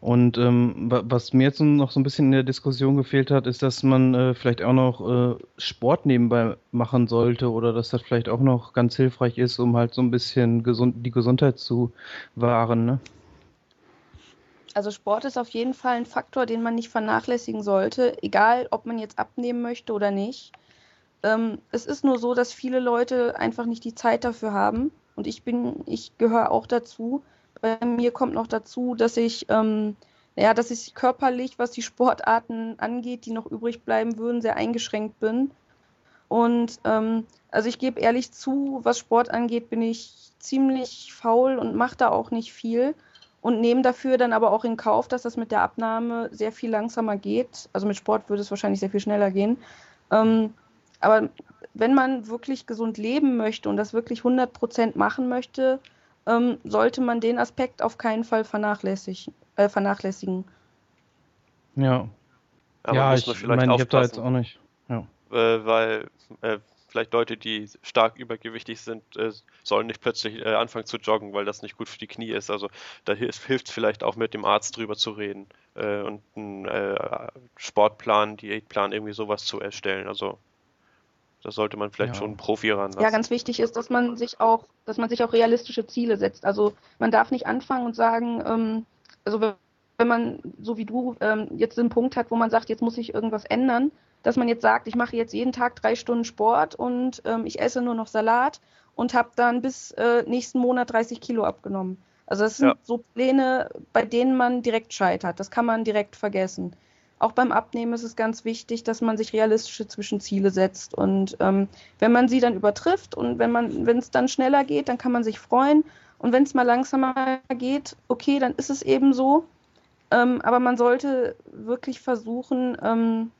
Und ähm, was mir jetzt noch so ein bisschen in der Diskussion gefehlt hat, ist, dass man äh, vielleicht auch noch äh, Sport nebenbei machen sollte oder dass das vielleicht auch noch ganz hilfreich ist, um halt so ein bisschen gesund, die Gesundheit zu wahren. Ne? Also Sport ist auf jeden Fall ein Faktor, den man nicht vernachlässigen sollte, egal ob man jetzt abnehmen möchte oder nicht. Ähm, es ist nur so, dass viele Leute einfach nicht die Zeit dafür haben. Und ich bin, ich gehöre auch dazu. Bei mir kommt noch dazu, dass ich, ähm, ja, dass ich körperlich, was die Sportarten angeht, die noch übrig bleiben würden, sehr eingeschränkt bin. Und ähm, also ich gebe ehrlich zu, was Sport angeht, bin ich ziemlich faul und mache da auch nicht viel und nehme dafür dann aber auch in Kauf, dass das mit der Abnahme sehr viel langsamer geht. Also mit Sport würde es wahrscheinlich sehr viel schneller gehen. Ähm, aber wenn man wirklich gesund leben möchte und das wirklich 100 Prozent machen möchte, ähm, sollte man den Aspekt auf keinen Fall vernachlässigen. Äh, vernachlässigen. Ja. Aber ja, ich meine, ich habe da jetzt auch nicht. Ja. äh, weil äh, vielleicht Leute, die stark übergewichtig sind, äh, sollen nicht plötzlich äh, anfangen zu joggen, weil das nicht gut für die Knie ist. Also da hilft es vielleicht auch mit dem Arzt drüber zu reden äh, und einen äh, Sportplan, Diätplan, irgendwie sowas zu erstellen. Also da sollte man vielleicht Ja. schon Profi ranlassen. Ja, ganz wichtig ist, dass man sich auch, dass man sich auch realistische Ziele setzt. Also man darf nicht anfangen und sagen, ähm, also wenn wenn man, so wie du, ähm, jetzt einen Punkt hat, wo man sagt, jetzt muss ich irgendwas ändern, dass man jetzt sagt, ich mache jetzt jeden Tag drei Stunden Sport und ähm, ich esse nur noch Salat und habe dann bis äh, nächsten Monat 30 Kilo abgenommen. Also das sind Ja. so Pläne, bei denen man direkt scheitert. Das kann man direkt vergessen. Auch beim Abnehmen ist es ganz wichtig, dass man sich realistische Zwischenziele setzt. Und ähm, wenn man sie dann übertrifft und wenn man, wenn es dann schneller geht, dann kann man sich freuen. Und wenn es mal langsamer geht, okay, dann ist es eben so. Ähm, aber man sollte wirklich versuchen, ähm,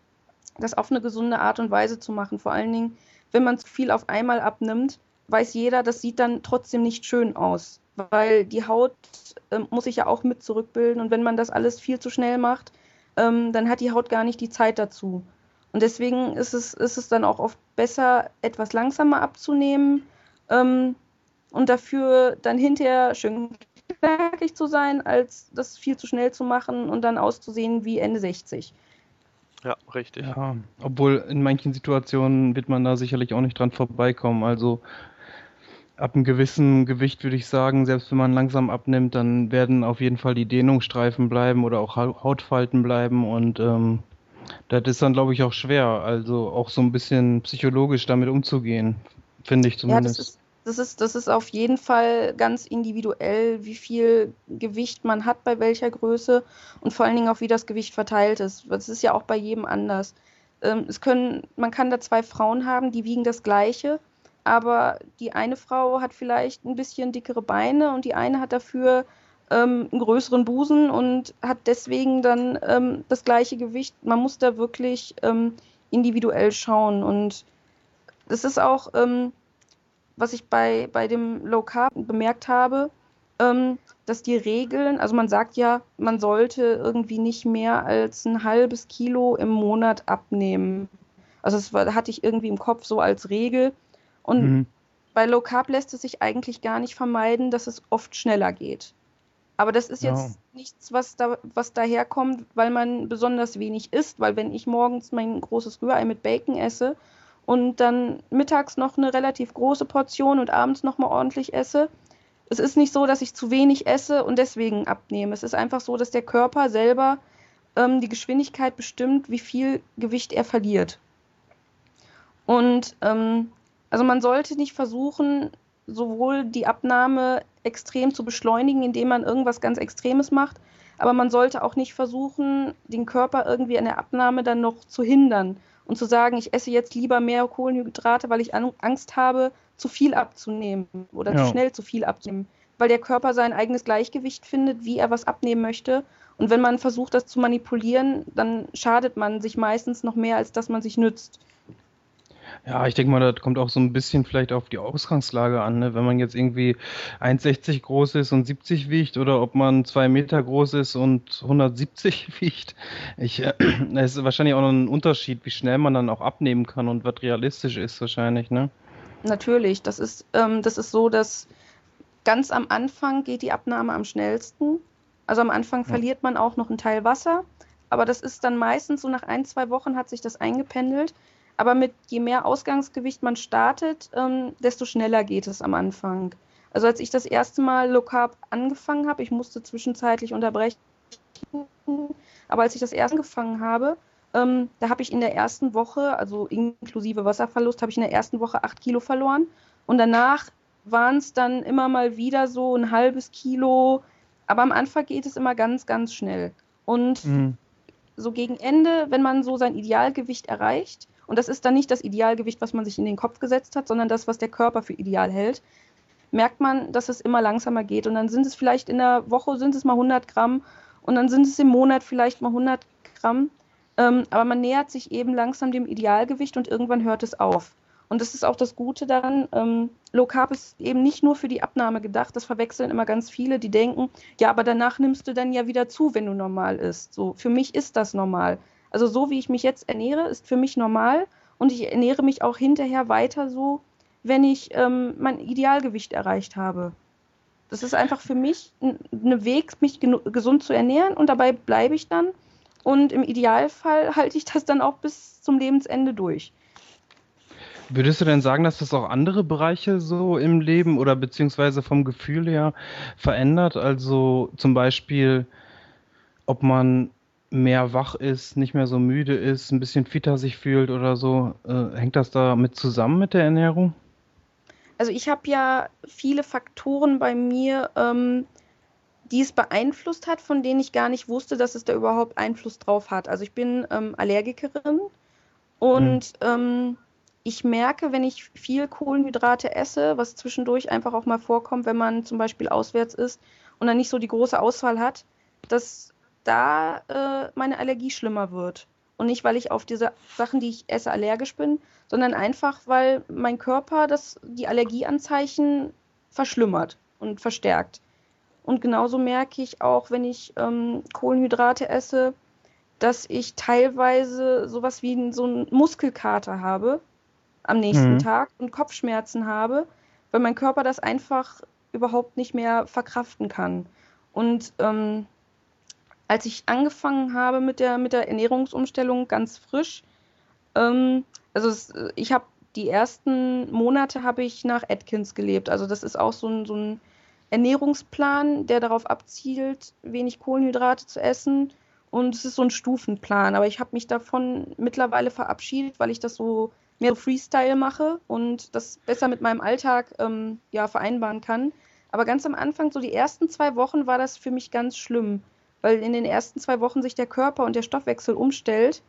das auf eine gesunde Art und Weise zu machen. Vor allen Dingen, wenn man zu viel auf einmal abnimmt, weiß jeder, das sieht dann trotzdem nicht schön aus, weil die Haut ähm, muss sich ja auch mit zurückbilden und wenn man das alles viel zu schnell macht, ähm, dann hat die Haut gar nicht die Zeit dazu. Und deswegen ist es, ist es dann auch oft besser, etwas langsamer abzunehmen ähm, und dafür dann hinterher schön knackig zu sein, als das viel zu schnell zu machen und dann auszusehen wie Ende 60. Ja, richtig. Ja, obwohl in manchen Situationen wird man da sicherlich auch nicht dran vorbeikommen. Also ab einem gewissen Gewicht würde ich sagen, selbst wenn man langsam abnimmt, dann werden auf jeden Fall die Dehnungsstreifen bleiben oder auch Hau- Hautfalten bleiben und ähm, das ist dann, glaube ich, auch schwer. Also auch so ein bisschen psychologisch damit umzugehen, finde ich Ja, das zumindest. ist, das ist, das ist auf jeden Fall ganz individuell, wie viel Gewicht man hat bei welcher Größe und vor allen Dingen auch, wie das Gewicht verteilt ist. Das ist ja auch bei jedem anders. Ähm, es können, man kann da zwei Frauen haben, die wiegen das Gleiche, aber die eine Frau hat vielleicht ein bisschen dickere Beine und die eine hat dafür ähm, einen größeren Busen und hat deswegen dann ähm, das gleiche Gewicht. Man muss da wirklich ähm, individuell schauen und es ist auch, ähm, was ich bei, bei dem Low Carb bemerkt habe, ähm, dass die Regeln, also man sagt ja, man sollte irgendwie nicht mehr als ein halbes Kilo im Monat abnehmen. Also das hatte ich irgendwie im Kopf so als Regel. Und Mhm. bei Low Carb lässt es sich eigentlich gar nicht vermeiden, dass es oft schneller geht. Aber das ist jetzt nichts, was da, was daherkommt, weil man besonders wenig isst, weil wenn ich morgens mein großes Rührei mit Bacon esse und dann mittags noch eine relativ große Portion und abends noch mal ordentlich esse, es ist nicht so, dass ich zu wenig esse und deswegen abnehme. Es ist einfach so, dass der Körper selber ähm, die Geschwindigkeit bestimmt, wie viel Gewicht er verliert. Und ähm, also man sollte nicht versuchen, sowohl die Abnahme extrem zu beschleunigen, indem man irgendwas ganz Extremes macht, aber man sollte auch nicht versuchen, den Körper irgendwie an der Abnahme dann noch zu hindern und zu sagen, ich esse jetzt lieber mehr Kohlenhydrate, weil ich an- Angst habe, zu viel abzunehmen oder Ja. zu schnell zu viel abzunehmen. weil der Körper sein eigenes Gleichgewicht findet, wie er was abnehmen möchte. Und wenn man versucht, das zu manipulieren, dann schadet man sich meistens noch mehr, als dass man sich nützt. Ja, ich denke mal, das kommt auch so ein bisschen vielleicht auf die Ausgangslage an. Ne? Wenn man jetzt irgendwie 1,60 groß ist und 70 wiegt oder ob man 2 Meter groß ist und 170 wiegt. Ich, äh, es ist wahrscheinlich auch noch ein Unterschied, wie schnell man dann auch abnehmen kann und was realistisch ist wahrscheinlich. Ne? Natürlich, das ist, ähm, das ist so, dass ganz am Anfang geht die Abnahme am schnellsten. Also am Anfang ja. verliert man auch noch einen Teil Wasser, aber das ist dann meistens so nach ein, zwei Wochen hat sich das eingependelt. Aber mit je mehr Ausgangsgewicht man startet, ähm, desto schneller geht es am Anfang. Also als ich das erste Mal Low Carb angefangen habe, ich musste zwischenzeitlich unterbrechen, aber als ich das erst angefangen habe, ähm, da habe ich in der ersten Woche, also inklusive Wasserverlust, habe ich in der ersten Woche acht Kilo verloren und danach waren es dann immer mal wieder so ein halbes Kilo. Aber am Anfang geht es immer ganz, ganz schnell. Und mhm. so gegen Ende, wenn man so sein Idealgewicht erreicht, und das ist dann nicht das Idealgewicht, was man sich in den Kopf gesetzt hat, sondern das, was der Körper für ideal hält, merkt man, dass es immer langsamer geht. Und dann sind es vielleicht in der Woche sind es mal 100 Gramm und dann sind es im Monat vielleicht mal 100 Gramm. Ähm, aber man nähert sich eben langsam dem Idealgewicht und irgendwann hört es auf. Und das ist auch das Gute daran. Ähm, Low Carb ist eben nicht nur für die Abnahme gedacht. Das verwechseln immer ganz viele, die denken, ja, aber danach nimmst du dann ja wieder zu, wenn du normal isst. So, für mich ist das normal. Also so wie ich mich jetzt ernähre, ist für mich normal. Und ich ernähre mich auch hinterher weiter so, wenn ich ähm, mein Idealgewicht erreicht habe. Das ist einfach für mich ein ne Weg, mich gesund zu ernähren und dabei bleibe ich dann. Und im Idealfall halte ich das dann auch bis zum Lebensende durch. Würdest du denn sagen, dass das auch andere Bereiche so im Leben oder beziehungsweise vom Gefühl her verändert? Also zum Beispiel, ob man mehr wach ist, nicht mehr so müde ist, ein bisschen fitter sich fühlt oder so. Äh, hängt das da mit zusammen mit der Ernährung? Also ich habe ja viele Faktoren bei mir, ähm, die es beeinflusst hat, von denen ich gar nicht wusste, dass es da überhaupt Einfluss drauf hat. Also ich bin ähm, Allergikerin und hm. ähm, ich merke, wenn ich viel Kohlenhydrate esse, was zwischendurch einfach auch mal vorkommt, wenn man zum Beispiel auswärts ist und dann nicht so die große Auswahl hat, dass da äh, meine Allergie schlimmer wird. Und nicht, weil ich auf diese Sachen, die ich esse, allergisch bin, sondern einfach, weil mein Körper das, die Allergieanzeichen verschlimmert und verstärkt. Und genauso merke ich auch, wenn ich ähm, Kohlenhydrate esse, dass ich teilweise sowas wie so einen Muskelkater habe, am nächsten mhm. Tag und Kopfschmerzen habe, weil mein Körper das einfach überhaupt nicht mehr verkraften kann. Und ähm, als ich angefangen habe mit der, mit der Ernährungsumstellung ganz frisch, ähm, also es, ich habe die ersten Monate habe ich nach Atkins gelebt. Also das ist auch so ein, so ein Ernährungsplan, der darauf abzielt, wenig Kohlenhydrate zu essen. Und es ist so ein Stufenplan. Aber ich habe mich davon mittlerweile verabschiedet, weil ich das so mehr Freestyle mache und das besser mit meinem Alltag ähm, ja, vereinbaren kann. Aber ganz am Anfang, so die ersten zwei Wochen, war das für mich ganz schlimm, weil in den ersten zwei Wochen sich der Körper und der Stoffwechsel umstellt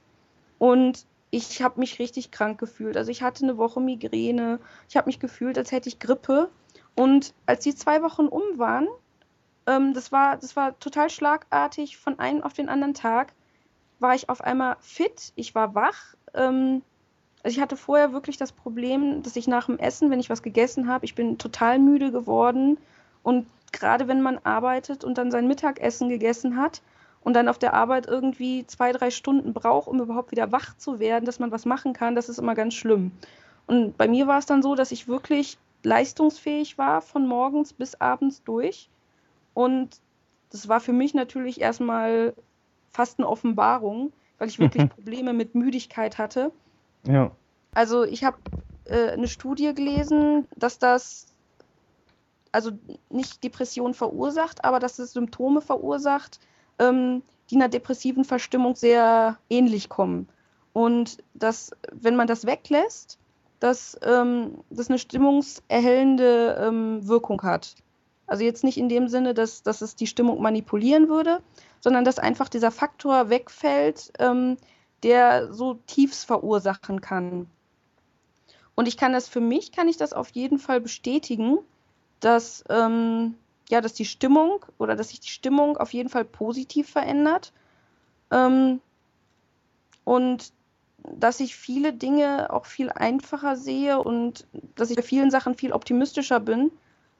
und ich habe mich richtig krank gefühlt. Also ich hatte eine Woche Migräne, ich habe mich gefühlt, als hätte ich Grippe. Und als die zwei Wochen um waren, ähm, das, war, das war total schlagartig, von einem auf den anderen Tag war ich auf einmal fit, ich war wach. Ähm, also ich hatte vorher wirklich das Problem, dass ich nach dem Essen, wenn ich was gegessen habe, ich bin total müde geworden. Und gerade wenn man arbeitet und dann sein Mittagessen gegessen hat und dann auf der Arbeit irgendwie zwei, drei Stunden braucht, um überhaupt wieder wach zu werden, dass man was machen kann, das ist immer ganz schlimm. Und bei mir war es dann so, dass ich wirklich leistungsfähig war von morgens bis abends durch. Und das war für mich natürlich erstmal fast eine Offenbarung, weil ich wirklich Probleme mit Müdigkeit hatte. Ja. Also ich habe äh, eine Studie gelesen, dass das also nicht Depression verursacht, aber dass es Symptome verursacht, ähm, die einer depressiven Verstimmung sehr ähnlich kommen. Und dass, wenn man das weglässt, dass ähm, das eine stimmungserhellende ähm, Wirkung hat. Also jetzt nicht in dem Sinne, dass, dass es die Stimmung manipulieren würde, sondern dass einfach dieser Faktor wegfällt, ähm, der so Tiefs verursachen kann. Und ich kann das für mich, kann ich das auf jeden Fall bestätigen, dass, ähm, ja, dass die Stimmung oder dass sich die Stimmung auf jeden Fall positiv verändert. Ähm, und dass ich viele Dinge auch viel einfacher sehe und dass ich bei vielen Sachen viel optimistischer bin.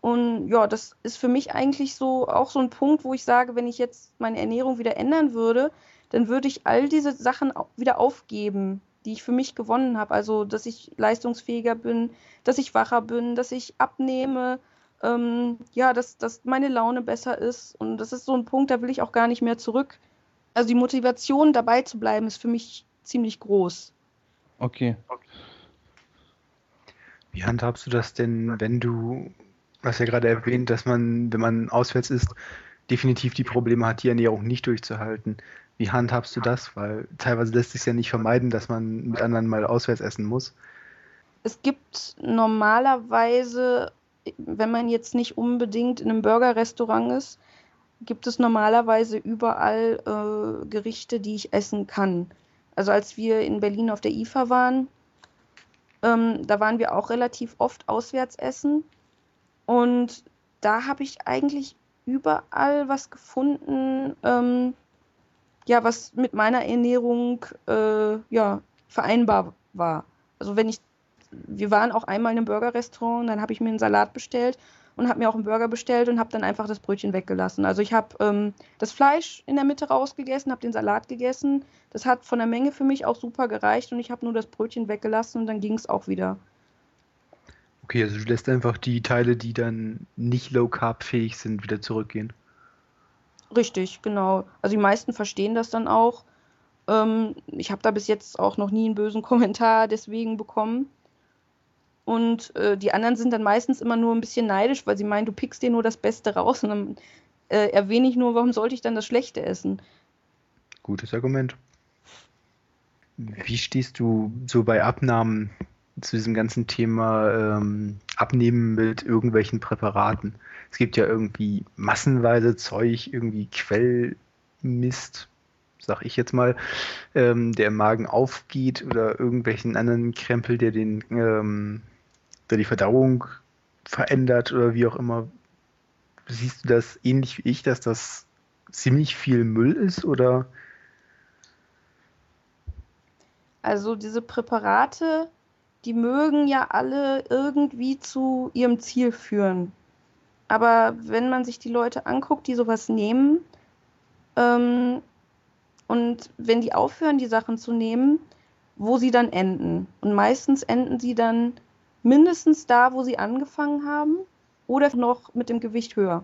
Und ja, das ist für mich eigentlich so auch so ein Punkt, wo ich sage, wenn ich jetzt meine Ernährung wieder ändern würde, dann würde ich all diese Sachen wieder aufgeben, die ich für mich gewonnen habe. Also, dass ich leistungsfähiger bin, dass ich wacher bin, dass ich abnehme, ähm, ja, dass, dass meine Laune besser ist. Und das ist so ein Punkt, da will ich auch gar nicht mehr zurück. Also die Motivation dabei zu bleiben, ist für mich ziemlich groß. Okay. Wie handhabst du das denn, wenn du, du hast ja gerade erwähnt, dass man, wenn man auswärts ist, definitiv die Probleme hat, die Ernährung nicht durchzuhalten. Wie handhabst du das? Weil teilweise lässt sich ja nicht vermeiden, dass man mit anderen mal auswärts essen muss. Es gibt normalerweise, wenn man jetzt nicht unbedingt in einem Burgerrestaurant ist, gibt es normalerweise überall äh, Gerichte, die ich essen kann. Also als wir in Berlin auf der IFA waren, ähm, da waren wir auch relativ oft auswärts essen. Und da habe ich eigentlich überall was gefunden, ähm, ja, was mit meiner Ernährung äh, ja, vereinbar war. Also wenn ich, wir waren auch einmal in einem Burgerrestaurant, dann habe ich mir einen Salat bestellt und habe mir auch einen Burger bestellt und habe dann einfach das Brötchen weggelassen. Also ich habe ähm, das Fleisch in der Mitte rausgegessen, habe den Salat gegessen. Das hat von der Menge für mich auch super gereicht und ich habe nur das Brötchen weggelassen und dann ging es auch wieder. Okay, also du lässt einfach die Teile, die dann nicht low carb fähig sind, wieder zurückgehen. Richtig, genau. Also die meisten verstehen das dann auch. Ähm, ich habe da bis jetzt auch noch nie einen bösen Kommentar deswegen bekommen. Und äh, die anderen sind dann meistens immer nur ein bisschen neidisch, weil sie meinen, du pickst dir nur das Beste raus und dann äh, erwähne ich nur, warum sollte ich dann das Schlechte essen? Gutes Argument. Wie stehst du so bei Abnahmen zu diesem ganzen Thema ähm, Abnehmen mit irgendwelchen Präparaten? Es gibt ja irgendwie massenweise Zeug, irgendwie Quellmist, sag ich jetzt mal, ähm, der im Magen aufgeht oder irgendwelchen anderen Krempel, der den ähm, der die Verdauung verändert oder wie auch immer. Siehst du das ähnlich wie ich, dass das ziemlich viel Müll ist oder? Also diese Präparate, die mögen ja alle irgendwie zu ihrem Ziel führen. Aber wenn man sich die Leute anguckt, die sowas nehmen, ähm, und wenn die aufhören, die Sachen zu nehmen, wo sie dann enden. Und meistens enden sie dann mindestens da, wo sie angefangen haben oder noch mit dem Gewicht höher.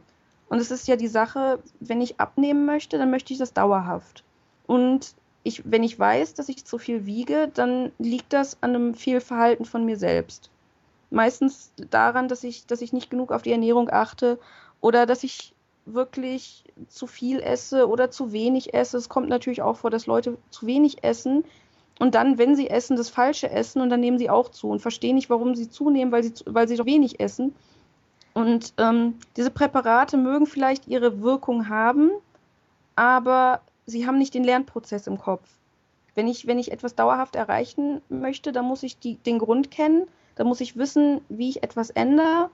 Und es ist ja die Sache, wenn ich abnehmen möchte, dann möchte ich das dauerhaft. Und ich, wenn ich weiß, dass ich zu viel wiege, dann liegt das an einem Fehlverhalten von mir selbst. Meistens daran, dass ich, dass ich nicht genug auf die Ernährung achte oder dass ich wirklich zu viel esse oder zu wenig esse. Es kommt natürlich auch vor, dass Leute zu wenig essen, und dann, wenn sie essen, das Falsche essen und dann nehmen sie auch zu und verstehen nicht, warum sie zunehmen, weil sie, weil sie doch wenig essen. Und ähm, diese Präparate mögen vielleicht ihre Wirkung haben, aber sie haben nicht den Lernprozess im Kopf. Wenn ich, wenn ich etwas dauerhaft erreichen möchte, dann muss ich die, den Grund kennen, dann muss ich wissen, wie ich etwas ändere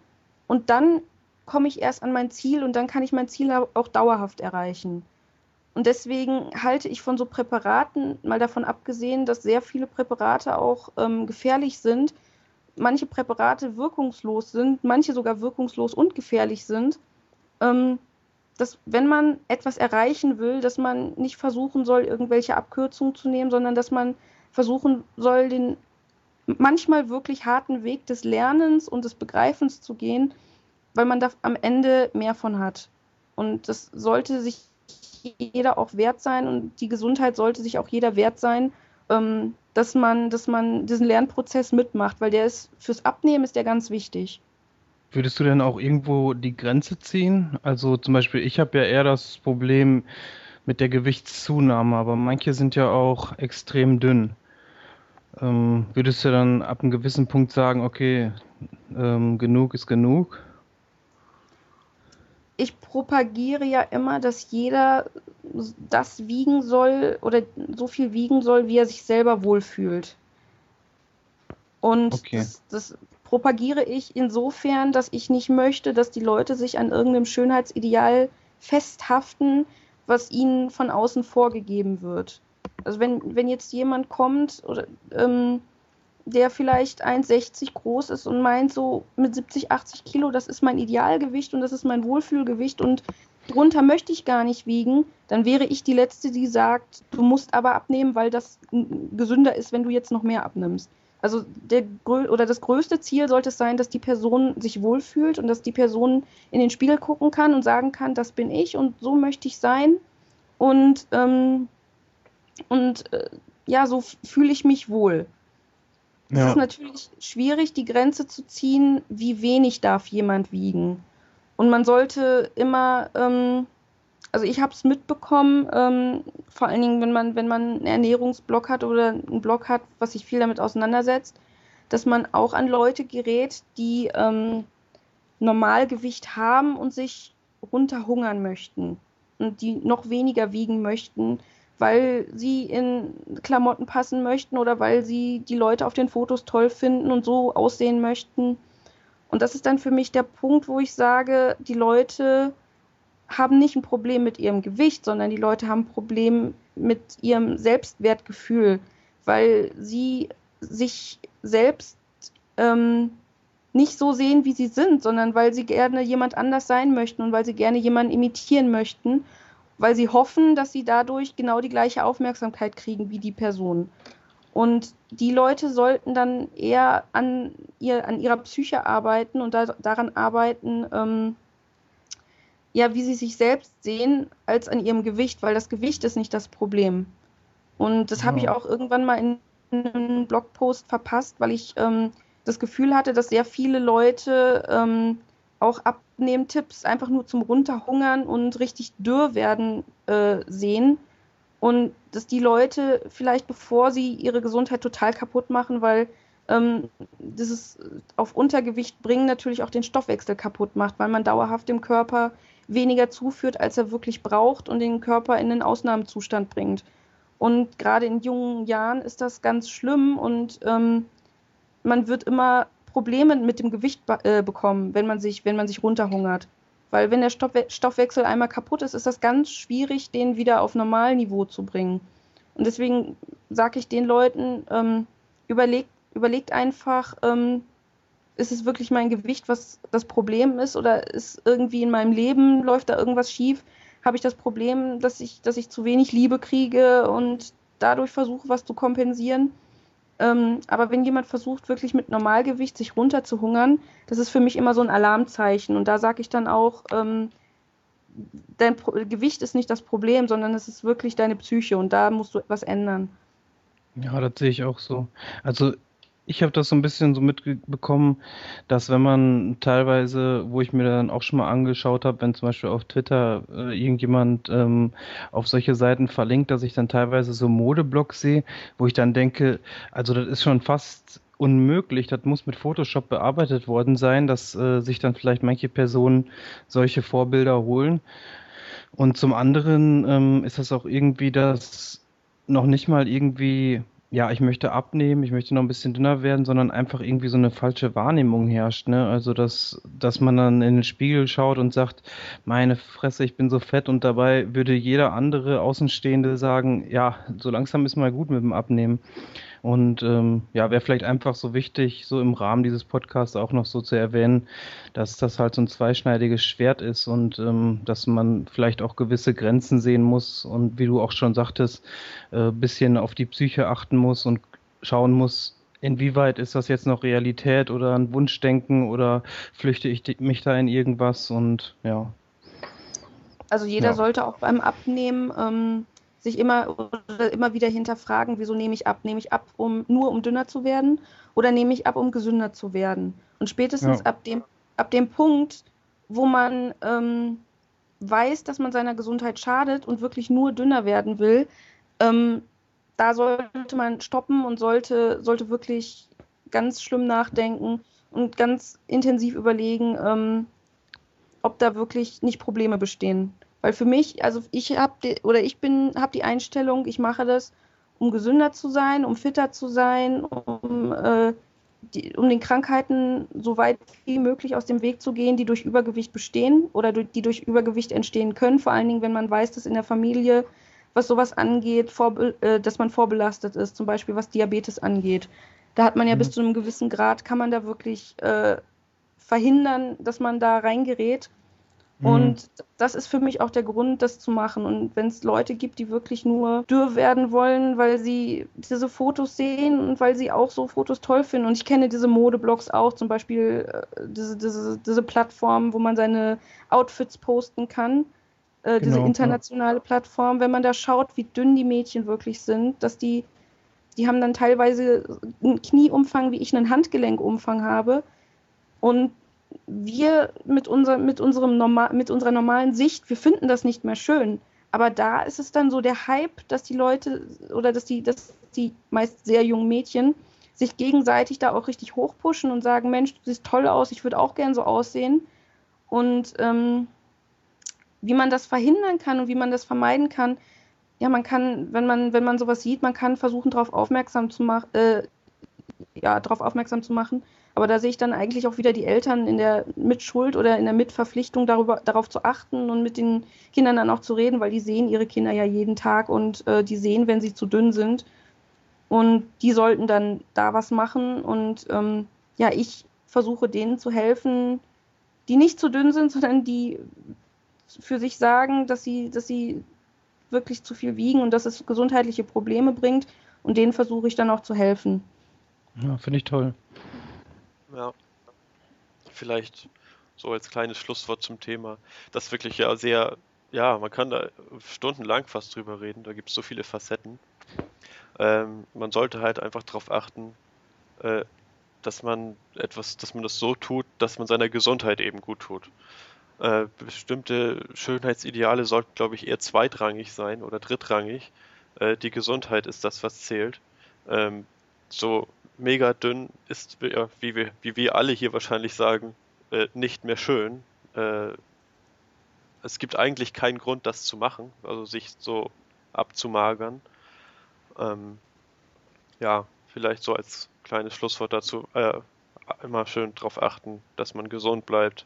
und dann komme ich erst an mein Ziel und dann kann ich mein Ziel auch dauerhaft erreichen. Und deswegen halte ich von so Präparaten, mal davon abgesehen, dass sehr viele Präparate auch ähm, gefährlich sind, manche Präparate wirkungslos sind, manche sogar wirkungslos und gefährlich sind, ähm, dass wenn man etwas erreichen will, dass man nicht versuchen soll, irgendwelche Abkürzungen zu nehmen, sondern dass man versuchen soll, den manchmal wirklich harten Weg des Lernens und des Begreifens zu gehen, weil man da am Ende mehr von hat. Und das sollte sich jeder auch wert sein und die Gesundheit sollte sich auch jeder wert sein, ähm, dass man, dass man diesen Lernprozess mitmacht, weil der ist fürs Abnehmen ist der ganz wichtig. Würdest du denn auch irgendwo die Grenze ziehen? Also zum Beispiel, ich habe ja eher das Problem mit der Gewichtszunahme, aber manche sind ja auch extrem dünn. Ähm, würdest du dann ab einem gewissen Punkt sagen, okay, ähm, genug ist genug? Ich propagiere ja immer, dass jeder das wiegen soll oder so viel wiegen soll, wie er sich selber wohlfühlt. Und okay. das, das, propagiere ich insofern, dass ich nicht möchte, dass die Leute sich an irgendeinem Schönheitsideal festhaften, was ihnen von außen vorgegeben wird. Also wenn, wenn jetzt jemand kommt, oder, ähm, der vielleicht 1,60 groß ist und meint so mit 70, 80 Kilo, das ist mein Idealgewicht und das ist mein Wohlfühlgewicht und drunter möchte ich gar nicht wiegen, dann wäre ich die Letzte, die sagt, du musst aber abnehmen, weil das gesünder ist, wenn du jetzt noch mehr abnimmst. Also der oder das größte Ziel sollte es sein, dass die Person sich wohlfühlt und dass die Person in den Spiegel gucken kann und sagen kann, das bin ich und so möchte ich sein. Und, ähm, und äh, ja, so fühle ich mich wohl. Es ja. ist natürlich schwierig, die Grenze zu ziehen, wie wenig darf jemand wiegen. Und man sollte immer, ähm, also ich habe es mitbekommen, ähm, vor allen Dingen, wenn man, wenn man einen Ernährungsblock hat oder einen Blog hat, was sich viel damit auseinandersetzt, dass man auch an Leute gerät, die ähm, Normalgewicht haben und sich runterhungern möchten und die noch weniger wiegen möchten, weil sie in Klamotten passen möchten oder weil sie die Leute auf den Fotos toll finden und so aussehen möchten. Und das ist dann für mich der Punkt, wo ich sage, die Leute haben nicht ein Problem mit ihrem Gewicht, sondern die Leute haben ein Problem mit ihrem Selbstwertgefühl, weil sie sich selbst ähm, nicht so sehen, wie sie sind, sondern weil sie gerne jemand anders sein möchten und weil sie gerne jemanden imitieren möchten weil sie hoffen, dass sie dadurch genau die gleiche Aufmerksamkeit kriegen wie die Person. Und die Leute sollten dann eher an, ihr, an ihrer Psyche arbeiten und da, daran arbeiten, ähm, ja, wie sie sich selbst sehen, als an ihrem Gewicht, weil das Gewicht ist nicht das Problem. Und das ja. habe ich auch irgendwann mal in einem Blogpost verpasst, weil ich ähm, das Gefühl hatte, dass sehr viele Leute ähm, auch Abnehmtipps einfach nur zum Runterhungern und richtig dürr werden äh, sehen. Und dass die Leute vielleicht, bevor sie ihre Gesundheit total kaputt machen, weil ähm, dieses auf Untergewicht bringen natürlich auch den Stoffwechsel kaputt macht, weil man dauerhaft dem Körper weniger zuführt, als er wirklich braucht und den Körper in den Ausnahmezustand bringt. Und gerade in jungen Jahren ist das ganz schlimm und ähm, man wird immer Probleme mit dem Gewicht äh, bekommen, wenn man sich, wenn man sich runterhungert. Weil wenn der Stoffwe Stoffwechsel einmal kaputt ist, ist das ganz schwierig, den wieder auf Normalniveau zu bringen. Und deswegen sage ich den Leuten, ähm, überlegt, überlegt einfach, ähm, ist es wirklich mein Gewicht, was das Problem ist, oder ist irgendwie in meinem Leben, läuft da irgendwas schief? Habe ich das Problem, dass ich, dass ich zu wenig Liebe kriege und dadurch versuche, was zu kompensieren? Ähm, aber wenn jemand versucht, wirklich mit Normalgewicht sich runterzuhungern, das ist für mich immer so ein Alarmzeichen. Und da sage ich dann auch, ähm, dein Pro Gewicht ist nicht das Problem, sondern es ist wirklich deine Psyche und da musst du etwas ändern. Ja, das sehe ich auch so. Also ich habe das so ein bisschen so mitbekommen, dass wenn man teilweise, wo ich mir dann auch schon mal angeschaut habe, wenn zum Beispiel auf Twitter äh, irgendjemand ähm, auf solche Seiten verlinkt, dass ich dann teilweise so Modeblogs sehe, wo ich dann denke, also das ist schon fast unmöglich, das muss mit Photoshop bearbeitet worden sein, dass äh, sich dann vielleicht manche Personen solche Vorbilder holen. Und zum anderen ähm, ist das auch irgendwie das noch nicht mal irgendwie ja, ich möchte abnehmen, ich möchte noch ein bisschen dünner werden, sondern einfach irgendwie so eine falsche Wahrnehmung herrscht, ne? Also dass, dass man dann in den Spiegel schaut und sagt, meine Fresse, ich bin so fett und dabei würde jeder andere Außenstehende sagen, ja, so langsam ist mal gut mit dem Abnehmen. Und ähm, ja, wäre vielleicht einfach so wichtig, so im Rahmen dieses Podcasts auch noch so zu erwähnen, dass das halt so ein zweischneidiges Schwert ist und ähm, dass man vielleicht auch gewisse Grenzen sehen muss und wie du auch schon sagtest, äh, bisschen auf die Psyche achten muss und schauen muss, inwieweit ist das jetzt noch Realität oder ein Wunschdenken oder flüchte ich mich da in irgendwas und ja. Also jeder ja. sollte auch beim Abnehmen ähm, sich immer immer wieder hinterfragen, wieso nehme ich ab? Nehme ich ab, um nur um dünner zu werden oder nehme ich ab, um gesünder zu werden? Und spätestens ja. ab dem ab dem Punkt, wo man ähm, weiß, dass man seiner Gesundheit schadet und wirklich nur dünner werden will, ähm, da sollte man stoppen und sollte sollte wirklich ganz schlimm nachdenken und ganz intensiv überlegen, ähm, ob da wirklich nicht Probleme bestehen. Weil für mich, also ich habe oder ich bin, habe die Einstellung, ich mache das, um gesünder zu sein, um fitter zu sein, um äh, die, um den Krankheiten so weit wie möglich aus dem Weg zu gehen, die durch Übergewicht bestehen oder die durch Übergewicht entstehen können. Vor allen Dingen, wenn man weiß, dass in der Familie, was sowas angeht, vor, äh, dass man vorbelastet ist, zum Beispiel was Diabetes angeht. Da hat man ja mhm. bis zu einem gewissen Grad, kann man da wirklich äh, verhindern, dass man da reingerät. Mhm. Und das ist für mich auch der Grund, das zu machen. Und wenn es Leute gibt, die wirklich nur dürr werden wollen, weil sie diese Fotos sehen und weil sie auch so Fotos toll finden. Und ich kenne diese Modeblogs auch, zum Beispiel äh, diese, diese, diese Plattform, wo man seine Outfits posten kann. Äh, genau, diese internationale ja. Plattform, wenn man da schaut, wie dünn die Mädchen wirklich sind, dass die, die haben dann teilweise einen Knieumfang, wie ich einen Handgelenkumfang habe. Und wir mit, unser, mit, unserem normal, mit unserer normalen Sicht, wir finden das nicht mehr schön. Aber da ist es dann so der Hype, dass die Leute oder dass die, dass die meist sehr jungen Mädchen sich gegenseitig da auch richtig hochpushen und sagen, Mensch, du siehst toll aus, ich würde auch gern so aussehen. Und ähm, wie man das verhindern kann und wie man das vermeiden kann, ja, man kann, wenn man, wenn man sowas sieht, man kann versuchen, darauf aufmerksam zu machen, äh, ja, darauf aufmerksam zu machen aber da sehe ich dann eigentlich auch wieder die Eltern in der Mitschuld oder in der Mitverpflichtung, darüber, darauf zu achten und mit den Kindern dann auch zu reden, weil die sehen ihre Kinder ja jeden Tag und äh, die sehen, wenn sie zu dünn sind. Und die sollten dann da was machen. Und ähm, ja, ich versuche denen zu helfen, die nicht zu dünn sind, sondern die für sich sagen, dass sie, dass sie wirklich zu viel wiegen und dass es gesundheitliche Probleme bringt. Und denen versuche ich dann auch zu helfen. Ja, finde ich toll. Ja. Vielleicht so als kleines Schlusswort zum Thema. Das wirklich ja sehr, ja, man kann da stundenlang fast drüber reden, da gibt es so viele Facetten. Ähm, man sollte halt einfach darauf achten, äh, dass man etwas, dass man das so tut, dass man seiner Gesundheit eben gut tut. Äh, bestimmte Schönheitsideale sollten, glaube ich, eher zweitrangig sein oder drittrangig. Äh, die Gesundheit ist das, was zählt. Ähm, so mega dünn ist, wie wir, wie wir alle hier wahrscheinlich sagen, äh, nicht mehr schön. Äh, es gibt eigentlich keinen Grund, das zu machen, also sich so abzumagern. Ähm, ja, vielleicht so als kleines Schlusswort dazu, äh, immer schön darauf achten, dass man gesund bleibt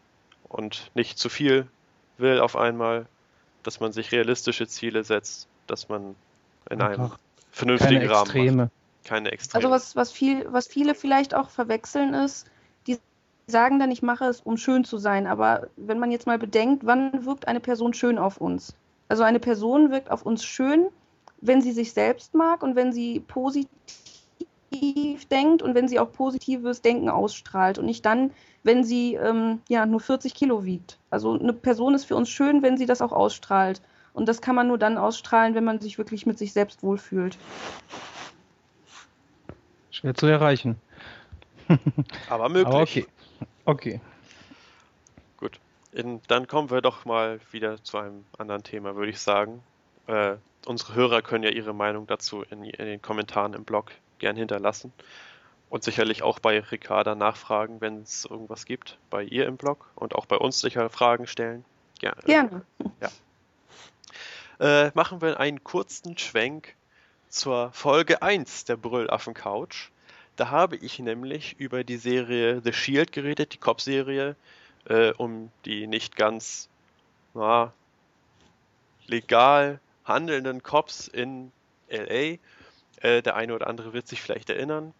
und nicht zu viel will auf einmal, dass man sich realistische Ziele setzt, dass man in einem vernünftigen Rahmen macht keine Extreme. Also was, was, viel, was viele vielleicht auch verwechseln ist, die sagen dann, ich mache es, um schön zu sein. Aber wenn man jetzt mal bedenkt, wann wirkt eine Person schön auf uns? Also eine Person wirkt auf uns schön, wenn sie sich selbst mag und wenn sie positiv denkt und wenn sie auch positives Denken ausstrahlt und nicht dann, wenn sie ähm, ja nur 40 Kilo wiegt. Also eine Person ist für uns schön, wenn sie das auch ausstrahlt. Und das kann man nur dann ausstrahlen, wenn man sich wirklich mit sich selbst wohlfühlt. Schwer zu erreichen. Aber möglich. Aber okay. Okay. Gut. In, dann kommen wir doch mal wieder zu einem anderen Thema, würde ich sagen. Äh, unsere Hörer können ja ihre Meinung dazu in, in, den Kommentaren im Blog gern hinterlassen. Und sicherlich auch bei Ricarda nachfragen, wenn es irgendwas gibt, bei ihr im Blog und auch bei uns sicher Fragen stellen. Gerne. Gerne. Ja. Äh, machen wir einen kurzen Schwenk zur Folge 1 der Brüllaffen Couch. Da habe ich nämlich über die Serie The Shield geredet, die Cop-Serie, äh, um die nicht ganz na, legal handelnden Cops in LA. Äh, der eine oder andere wird sich vielleicht erinnern.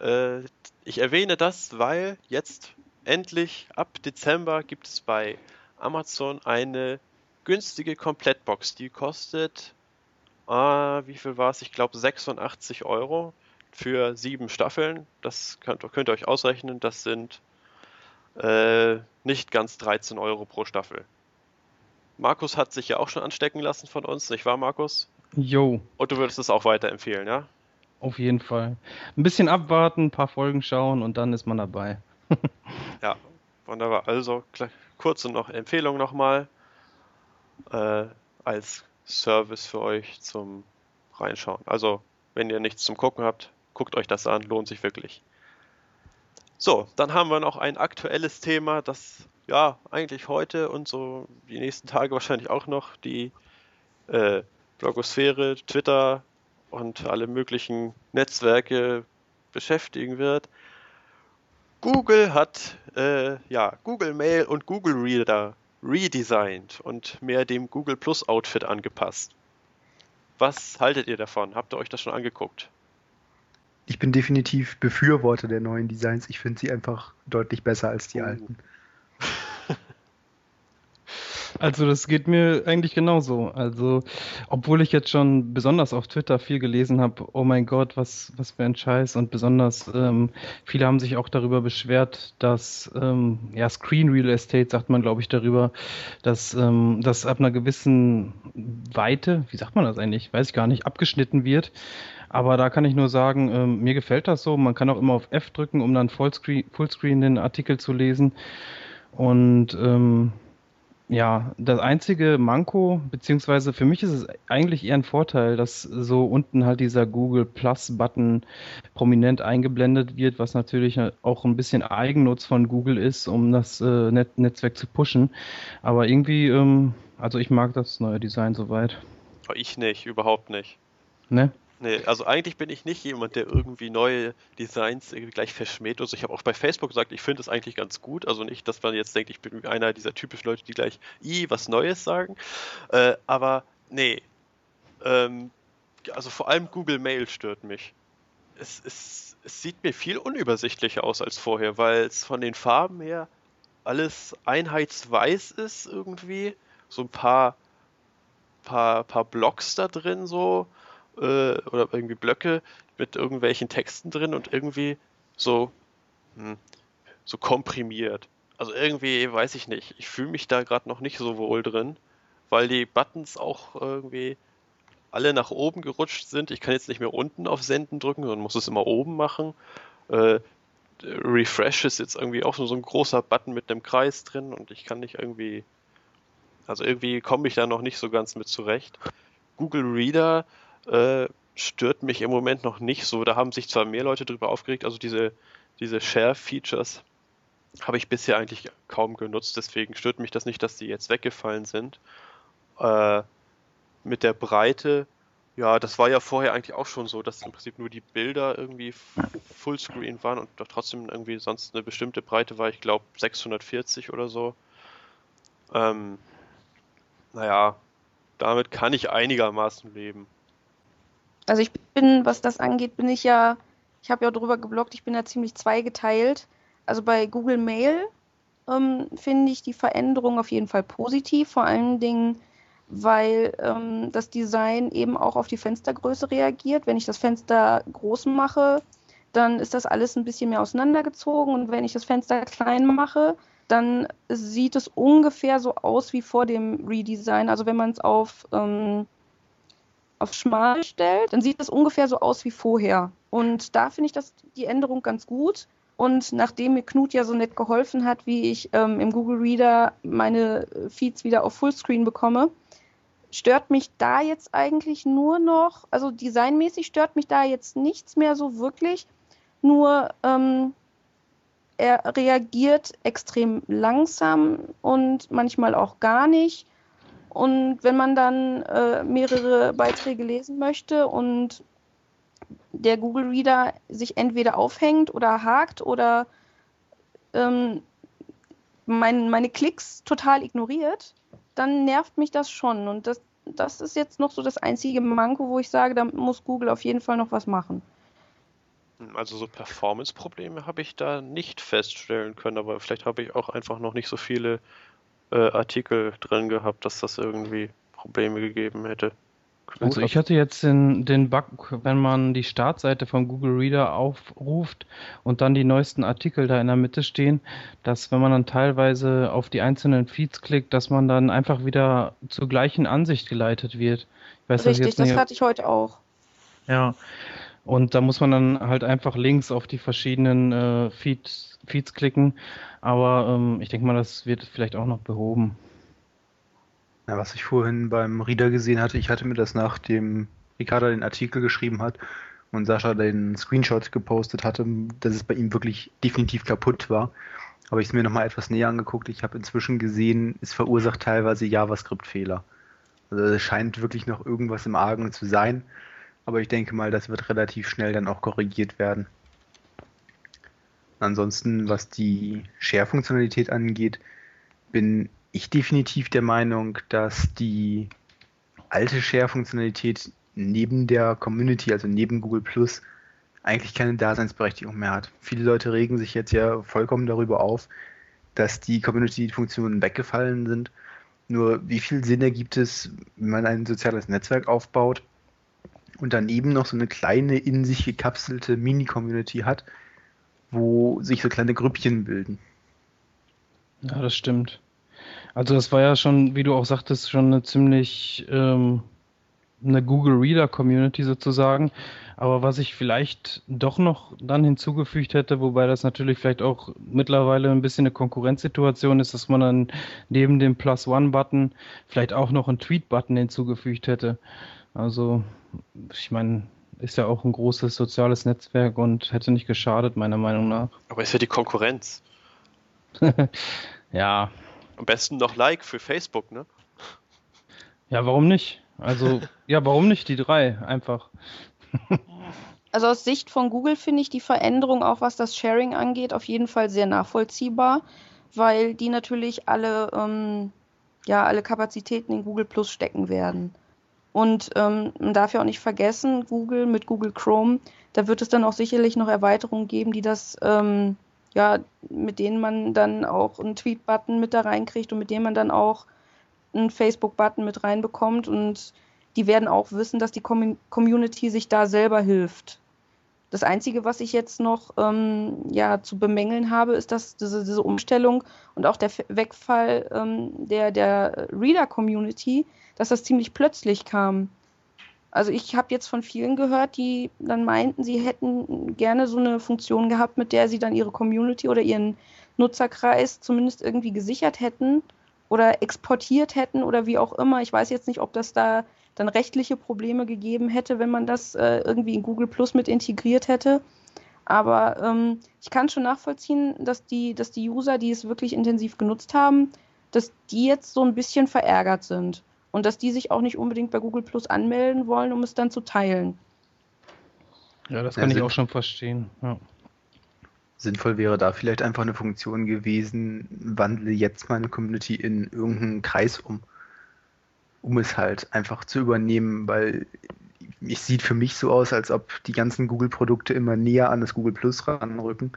Äh, ich erwähne das, weil jetzt endlich ab Dezember gibt es bei Amazon eine günstige Komplettbox. Die kostet ah, wie viel war es? Ich glaube 86 Euro für sieben Staffeln. Das könnt, könnt ihr euch ausrechnen. Das sind äh, nicht ganz 13 Euro pro Staffel. Markus hat sich ja auch schon anstecken lassen von uns, nicht wahr, Markus? Jo. Und du würdest es auch weiterempfehlen, ja? Auf jeden Fall. Ein bisschen abwarten, ein paar Folgen schauen und dann ist man dabei. ja, wunderbar. Also kurze noch Empfehlung nochmal. Äh, als Service für euch zum Reinschauen. Also, wenn ihr nichts zum Gucken habt, guckt euch das an, lohnt sich wirklich. So, dann haben wir noch ein aktuelles Thema, das ja eigentlich heute und so die nächsten Tage wahrscheinlich auch noch die äh, Blogosphäre, Twitter und alle möglichen Netzwerke beschäftigen wird. Google hat äh, ja, Google Mail und Google Reader redesigned und mehr dem Google Plus Outfit angepasst. Was haltet ihr davon? Habt ihr euch das schon angeguckt? Ich bin definitiv Befürworter der neuen Designs. Ich finde sie einfach deutlich besser als die oh. alten. Also das geht mir eigentlich genauso. Also, obwohl ich jetzt schon besonders auf Twitter viel gelesen habe, oh mein Gott, was, was für ein Scheiß. Und besonders ähm, viele haben sich auch darüber beschwert, dass ähm, ja, Screen Real Estate, sagt man, glaube ich, darüber, dass ähm, das ab einer gewissen Weite, wie sagt man das eigentlich, weiß ich gar nicht, abgeschnitten wird. Aber da kann ich nur sagen, ähm, mir gefällt das so. Man kann auch immer auf F drücken, um dann Fullscreen, Fullscreen den Artikel zu lesen. Und ähm, ja, das einzige Manko, beziehungsweise für mich ist es eigentlich eher ein Vorteil, dass so unten halt dieser Google Plus Button prominent eingeblendet wird, was natürlich auch ein bisschen Eigennutz von Google ist, um das äh, Net Netzwerk zu pushen. Aber irgendwie, ähm, also ich mag das neue Design soweit. Ich nicht, überhaupt nicht. Ne? Nee, also eigentlich bin ich nicht jemand, der irgendwie neue Designs irgendwie gleich verschmäht. Also ich habe auch bei Facebook gesagt, ich finde es eigentlich ganz gut. Also nicht, dass man jetzt denkt, ich bin einer dieser typischen Leute, die gleich i was Neues sagen. Äh, aber nee. Ähm, also vor allem Google Mail stört mich. Es, es, es sieht mir viel unübersichtlicher aus als vorher, weil es von den Farben her alles einheitsweiß ist irgendwie. So ein paar, paar, paar Blocks da drin so äh, oder irgendwie Blöcke mit irgendwelchen Texten drin und irgendwie so, hm, so komprimiert. Also irgendwie, weiß ich nicht, ich fühle mich da gerade noch nicht so wohl drin, weil die Buttons auch irgendwie alle nach oben gerutscht sind. Ich kann jetzt nicht mehr unten auf Senden drücken, sondern muss es immer oben machen. Äh, Refresh ist jetzt irgendwie auch so, so ein großer Button mit einem Kreis drin und ich kann nicht irgendwie, also irgendwie komme ich da noch nicht so ganz mit zurecht. Google Reader äh, stört mich im Moment noch nicht so. Da haben sich zwar mehr Leute drüber aufgeregt, also diese, diese Share-Features habe ich bisher eigentlich kaum genutzt, deswegen stört mich das nicht, dass die jetzt weggefallen sind. Äh, mit der Breite, ja, das war ja vorher eigentlich auch schon so, dass im Prinzip nur die Bilder irgendwie Fullscreen waren und doch trotzdem irgendwie sonst eine bestimmte Breite war, ich glaube 640 oder so. Ähm, naja, damit kann ich einigermaßen leben. Also ich bin, was das angeht, bin ich ja, ich habe ja darüber geblockt, ich bin ja ziemlich zweigeteilt. Also bei Google Mail ähm, finde ich die Veränderung auf jeden Fall positiv, vor allen Dingen, weil ähm, das Design eben auch auf die Fenstergröße reagiert. Wenn ich das Fenster groß mache, dann ist das alles ein bisschen mehr auseinandergezogen und wenn ich das Fenster klein mache, dann sieht es ungefähr so aus wie vor dem Redesign. Also wenn man es auf ähm, auf schmal stellt, dann sieht das ungefähr so aus wie vorher. Und da finde ich das die Änderung ganz gut. Und nachdem mir Knut ja so nett geholfen hat, wie ich ähm, im Google Reader meine Feeds wieder auf Fullscreen bekomme, stört mich da jetzt eigentlich nur noch, also designmäßig stört mich da jetzt nichts mehr so wirklich. Nur ähm, er reagiert extrem langsam und manchmal auch gar nicht. Und wenn man dann äh, mehrere Beiträge lesen möchte und der Google Reader sich entweder aufhängt oder hakt oder ähm, mein, meine Klicks total ignoriert, dann nervt mich das schon. Und das, das ist jetzt noch so das einzige Manko, wo ich sage, da muss Google auf jeden Fall noch was machen. Also so Performance-Probleme habe ich da nicht feststellen können, aber vielleicht habe ich auch einfach noch nicht so viele äh, Artikel drin gehabt, dass das irgendwie Probleme gegeben hätte. Also ich hatte jetzt den, den Bug, wenn man die Startseite von Google Reader aufruft und dann die neuesten Artikel da in der Mitte stehen, dass wenn man dann teilweise auf die einzelnen Feeds klickt, dass man dann einfach wieder zur gleichen Ansicht geleitet wird. Weiß, Richtig, das hatte ich heute auch. Ja, und da muss man dann halt einfach links auf die verschiedenen äh, Feeds, Feeds klicken aber ähm, ich denke mal, das wird vielleicht auch noch behoben. Ja, was ich vorhin beim Reader gesehen hatte, ich hatte mir das nach dem Ricarda den Artikel geschrieben hat und Sascha den Screenshot gepostet hatte, dass es bei ihm wirklich definitiv kaputt war. Habe ich es mir nochmal etwas näher angeguckt. Ich habe inzwischen gesehen, es verursacht teilweise JavaScript-Fehler. Also es scheint wirklich noch irgendwas im Argen zu sein. Aber ich denke mal, das wird relativ schnell dann auch korrigiert werden. Ansonsten, was die Share-Funktionalität angeht, bin ich definitiv der Meinung, dass die alte Share-Funktionalität neben der Community, also neben Google Plus, eigentlich keine Daseinsberechtigung mehr hat. Viele Leute regen sich jetzt ja vollkommen darüber auf, dass die Community-Funktionen weggefallen sind. Nur wie viel Sinn ergibt es, wenn man ein soziales Netzwerk aufbaut und daneben noch so eine kleine in sich gekapselte Mini-Community hat, wo sich so kleine Grüppchen bilden. Ja, das stimmt. Also das war ja schon, wie du auch sagtest, schon eine ziemlich ähm, eine Google Reader Community sozusagen. Aber was ich vielleicht doch noch dann hinzugefügt hätte, wobei das natürlich vielleicht auch mittlerweile ein bisschen eine Konkurrenzsituation ist, dass man dann neben dem Plus One Button vielleicht auch noch einen Tweet Button hinzugefügt hätte. Also ich meine, ist ja auch ein großes soziales Netzwerk und hätte nicht geschadet, meiner Meinung nach. Aber ist ja die Konkurrenz. ja. Am besten noch Like für Facebook, ne? Ja, warum nicht? Also, ja, warum nicht die drei? Einfach. Also aus Sicht von Google finde ich die Veränderung, auch was das Sharing angeht, auf jeden Fall sehr nachvollziehbar, weil die natürlich alle, ähm, ja, alle Kapazitäten in Google Plus stecken werden. Und ähm, man darf ja auch nicht vergessen, Google mit Google Chrome, da wird es dann auch sicherlich noch Erweiterungen geben, die das, ähm, ja, mit denen man dann auch einen Tweet-Button mit da reinkriegt und mit denen man dann auch einen Facebook-Button mit reinbekommt. Und die werden auch wissen, dass die Community sich da selber hilft. Das Einzige, was ich jetzt noch ähm, ja, zu bemängeln habe, ist, dass diese, diese Umstellung und auch der Wegfall ähm, der, der Reader-Community, dass das ziemlich plötzlich kam. Also ich habe jetzt von vielen gehört, die dann meinten, sie hätten gerne so eine Funktion gehabt, mit der sie dann ihre Community oder ihren Nutzerkreis zumindest irgendwie gesichert hätten oder exportiert hätten oder wie auch immer. Ich weiß jetzt nicht, ob das da dann rechtliche Probleme gegeben hätte, wenn man das äh, irgendwie in Google Plus mit integriert hätte. Aber ähm, ich kann schon nachvollziehen, dass die, dass die User, die es wirklich intensiv genutzt haben, dass die jetzt so ein bisschen verärgert sind und dass die sich auch nicht unbedingt bei Google Plus anmelden wollen, um es dann zu teilen. Ja, das kann ja, ich auch schon verstehen. Ja. Sinnvoll wäre da vielleicht einfach eine Funktion gewesen, wandle jetzt meine Community in irgendeinen Kreis um, um es halt einfach zu übernehmen, weil es sieht für mich so aus, als ob die ganzen Google-Produkte immer näher an das Google Plus ranrücken.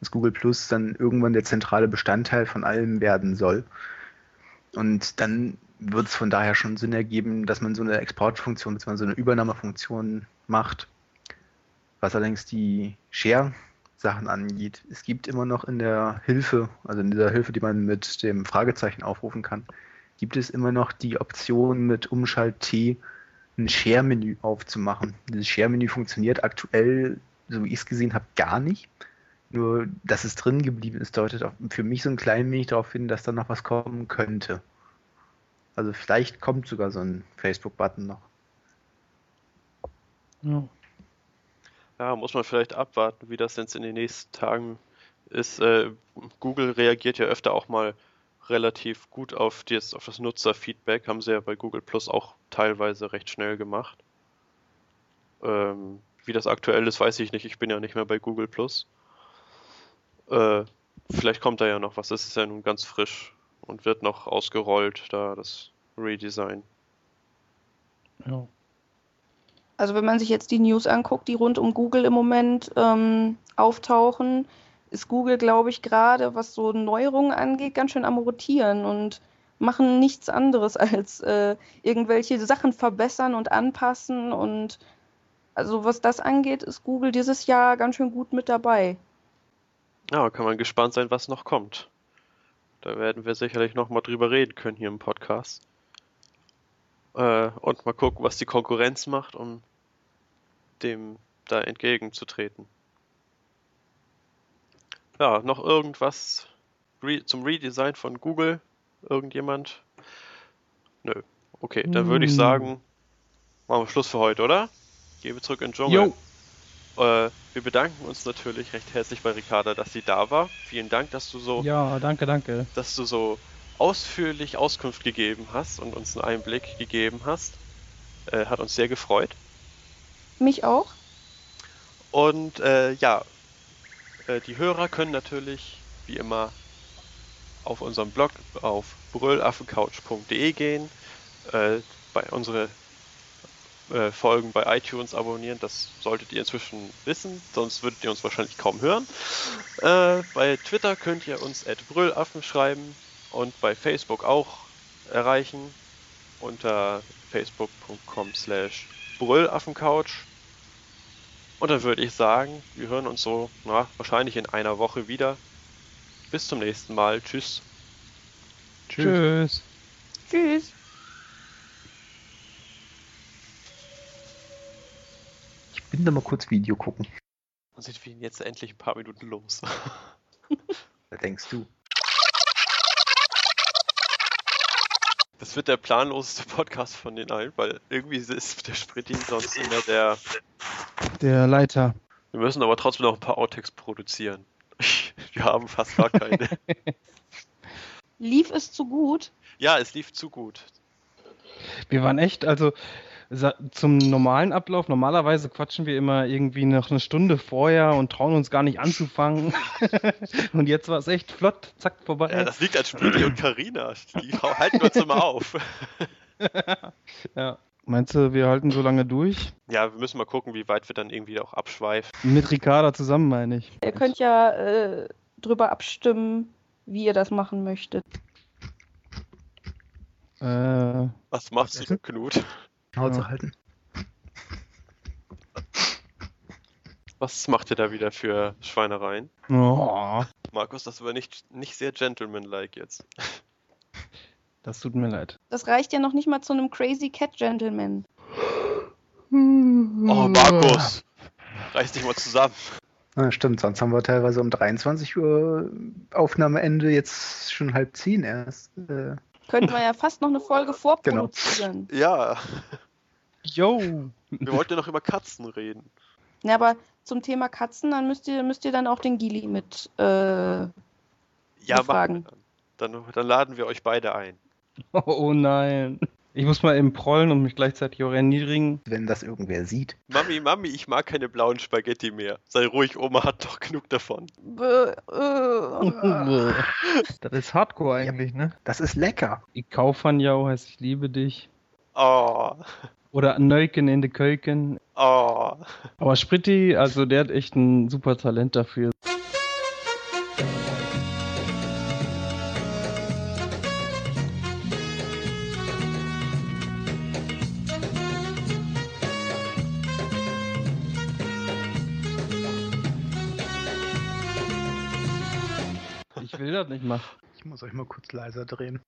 Das Google Plus dann irgendwann der zentrale Bestandteil von allem werden soll. Und dann wird es von daher schon Sinn ergeben, dass man so eine Exportfunktion bzw. so eine Übernahmefunktion macht. Was allerdings die Share-Sachen angeht, es gibt immer noch in der Hilfe, also in dieser Hilfe, die man mit dem Fragezeichen aufrufen kann, gibt es immer noch die Option mit Umschalt T ein Share-Menü aufzumachen. Dieses Share-Menü funktioniert aktuell, so wie ich es gesehen habe, gar nicht. Nur, dass es drin geblieben ist, deutet für mich so ein klein wenig darauf hin, dass da noch was kommen könnte. Also vielleicht kommt sogar so ein Facebook-Button noch. Ja. ja, muss man vielleicht abwarten, wie das jetzt in den nächsten Tagen ist. Äh, Google reagiert ja öfter auch mal relativ gut auf das, auf das Nutzerfeedback. Haben sie ja bei Google Plus auch teilweise recht schnell gemacht. Ähm, wie das aktuell ist, weiß ich nicht. Ich bin ja nicht mehr bei Google Plus. Äh, vielleicht kommt da ja noch was. Das ist ja nun ganz frisch und wird noch ausgerollt, da das Redesign. Ja. Also wenn man sich jetzt die News anguckt, die rund um Google im Moment ähm, auftauchen, ist Google, glaube ich, gerade, was so Neuerungen angeht, ganz schön am Rotieren und machen nichts anderes als äh, irgendwelche Sachen verbessern und anpassen. Und also was das angeht, ist Google dieses Jahr ganz schön gut mit dabei. Ja, kann man gespannt sein, was noch kommt. Da werden wir sicherlich noch mal drüber reden können hier im Podcast. Äh, und mal gucken, was die Konkurrenz macht, um dem da entgegenzutreten. Ja, noch irgendwas re zum Redesign von Google? Irgendjemand? Nö. Okay, dann würde ich hm. sagen, machen wir Schluss für heute, oder? Gehen wir zurück in den Dschungel. Jo. Äh, wir bedanken uns natürlich recht herzlich bei Ricarda, dass sie da war. Vielen Dank, dass du so. Ja, danke, danke. Dass du so ausführlich Auskunft gegeben hast und uns einen Einblick gegeben hast. Äh, hat uns sehr gefreut. Mich auch. Und äh, ja, Äh, die Hörer können natürlich, wie immer, auf unserem Blog auf brüllaffencouch.de gehen, äh, bei unsere äh, Folgen bei iTunes abonnieren, das solltet ihr inzwischen wissen, sonst würdet ihr uns wahrscheinlich kaum hören. Äh, bei Twitter könnt ihr uns at brüllaffen schreiben und bei Facebook auch erreichen unter facebook.com slash brüllaffencouch. Und dann würde ich sagen, wir hören uns so na, wahrscheinlich in einer Woche wieder. Bis zum nächsten Mal. Tschüss. Tschüss. Tschüss. Ich bin da mal kurz Video gucken. Dann sind wir jetzt endlich ein paar Minuten los. Was denkst du? Das wird der planloseste Podcast von den allen, weil irgendwie ist der Spritti sonst immer der. Der Leiter. Wir müssen aber trotzdem noch ein paar Outtakes produzieren. Wir haben fast gar keine. Lief es zu gut? Ja, es lief zu gut. Wir waren echt, also zum normalen Ablauf, normalerweise quatschen wir immer irgendwie noch eine Stunde vorher und trauen uns gar nicht anzufangen. und jetzt war es echt flott, zack, vorbei. Ja, das liegt an Spritti und Karina. Die halten uns immer auf. Ja. Meinst du, wir halten so lange durch? Ja, wir müssen mal gucken, wie weit wir dann irgendwie auch abschweifen. Mit Ricarda zusammen, meine ich. Ihr könnt ja äh, drüber abstimmen, wie ihr das machen möchtet. Äh, Was machst du, denn, Knut? Haut Ja. zu halten. Was macht ihr da wieder für Schweinereien? oh, Markus, das war nicht, nicht sehr gentlemanlike jetzt. Das tut mir leid. Das reicht ja noch nicht mal zu einem Crazy Cat Gentleman. Oh, Markus! Reiß dich mal zusammen. Ja, stimmt, sonst haben wir teilweise um 23 Uhr Aufnahmeende, jetzt schon halb zehn erst. Äh, Könnten wir ja fast noch eine Folge vorproduzieren. Ja, Yo! wir wollten ja noch über Katzen reden. Ja, aber zum Thema Katzen, dann müsst ihr, müsst ihr dann auch den Gili mit. Äh, Ja, dann. dann. Dann laden wir euch beide ein. Oh nein. Ich muss mal eben prollen und mich gleichzeitig auch erniedrigen. wenn das irgendwer sieht. Mami, Mami, ich mag keine blauen Spaghetti mehr. Sei ruhig, Oma hat doch genug davon. äh, das ist Hardcore eigentlich, ne? Das ist lecker. Ich Kaufernjau heißt ich liebe dich. Oh, Oder Neuken in de Keuken. oh. Aber Spritti, also der hat echt ein super Talent dafür. Muss euch mal kurz leiser drehen.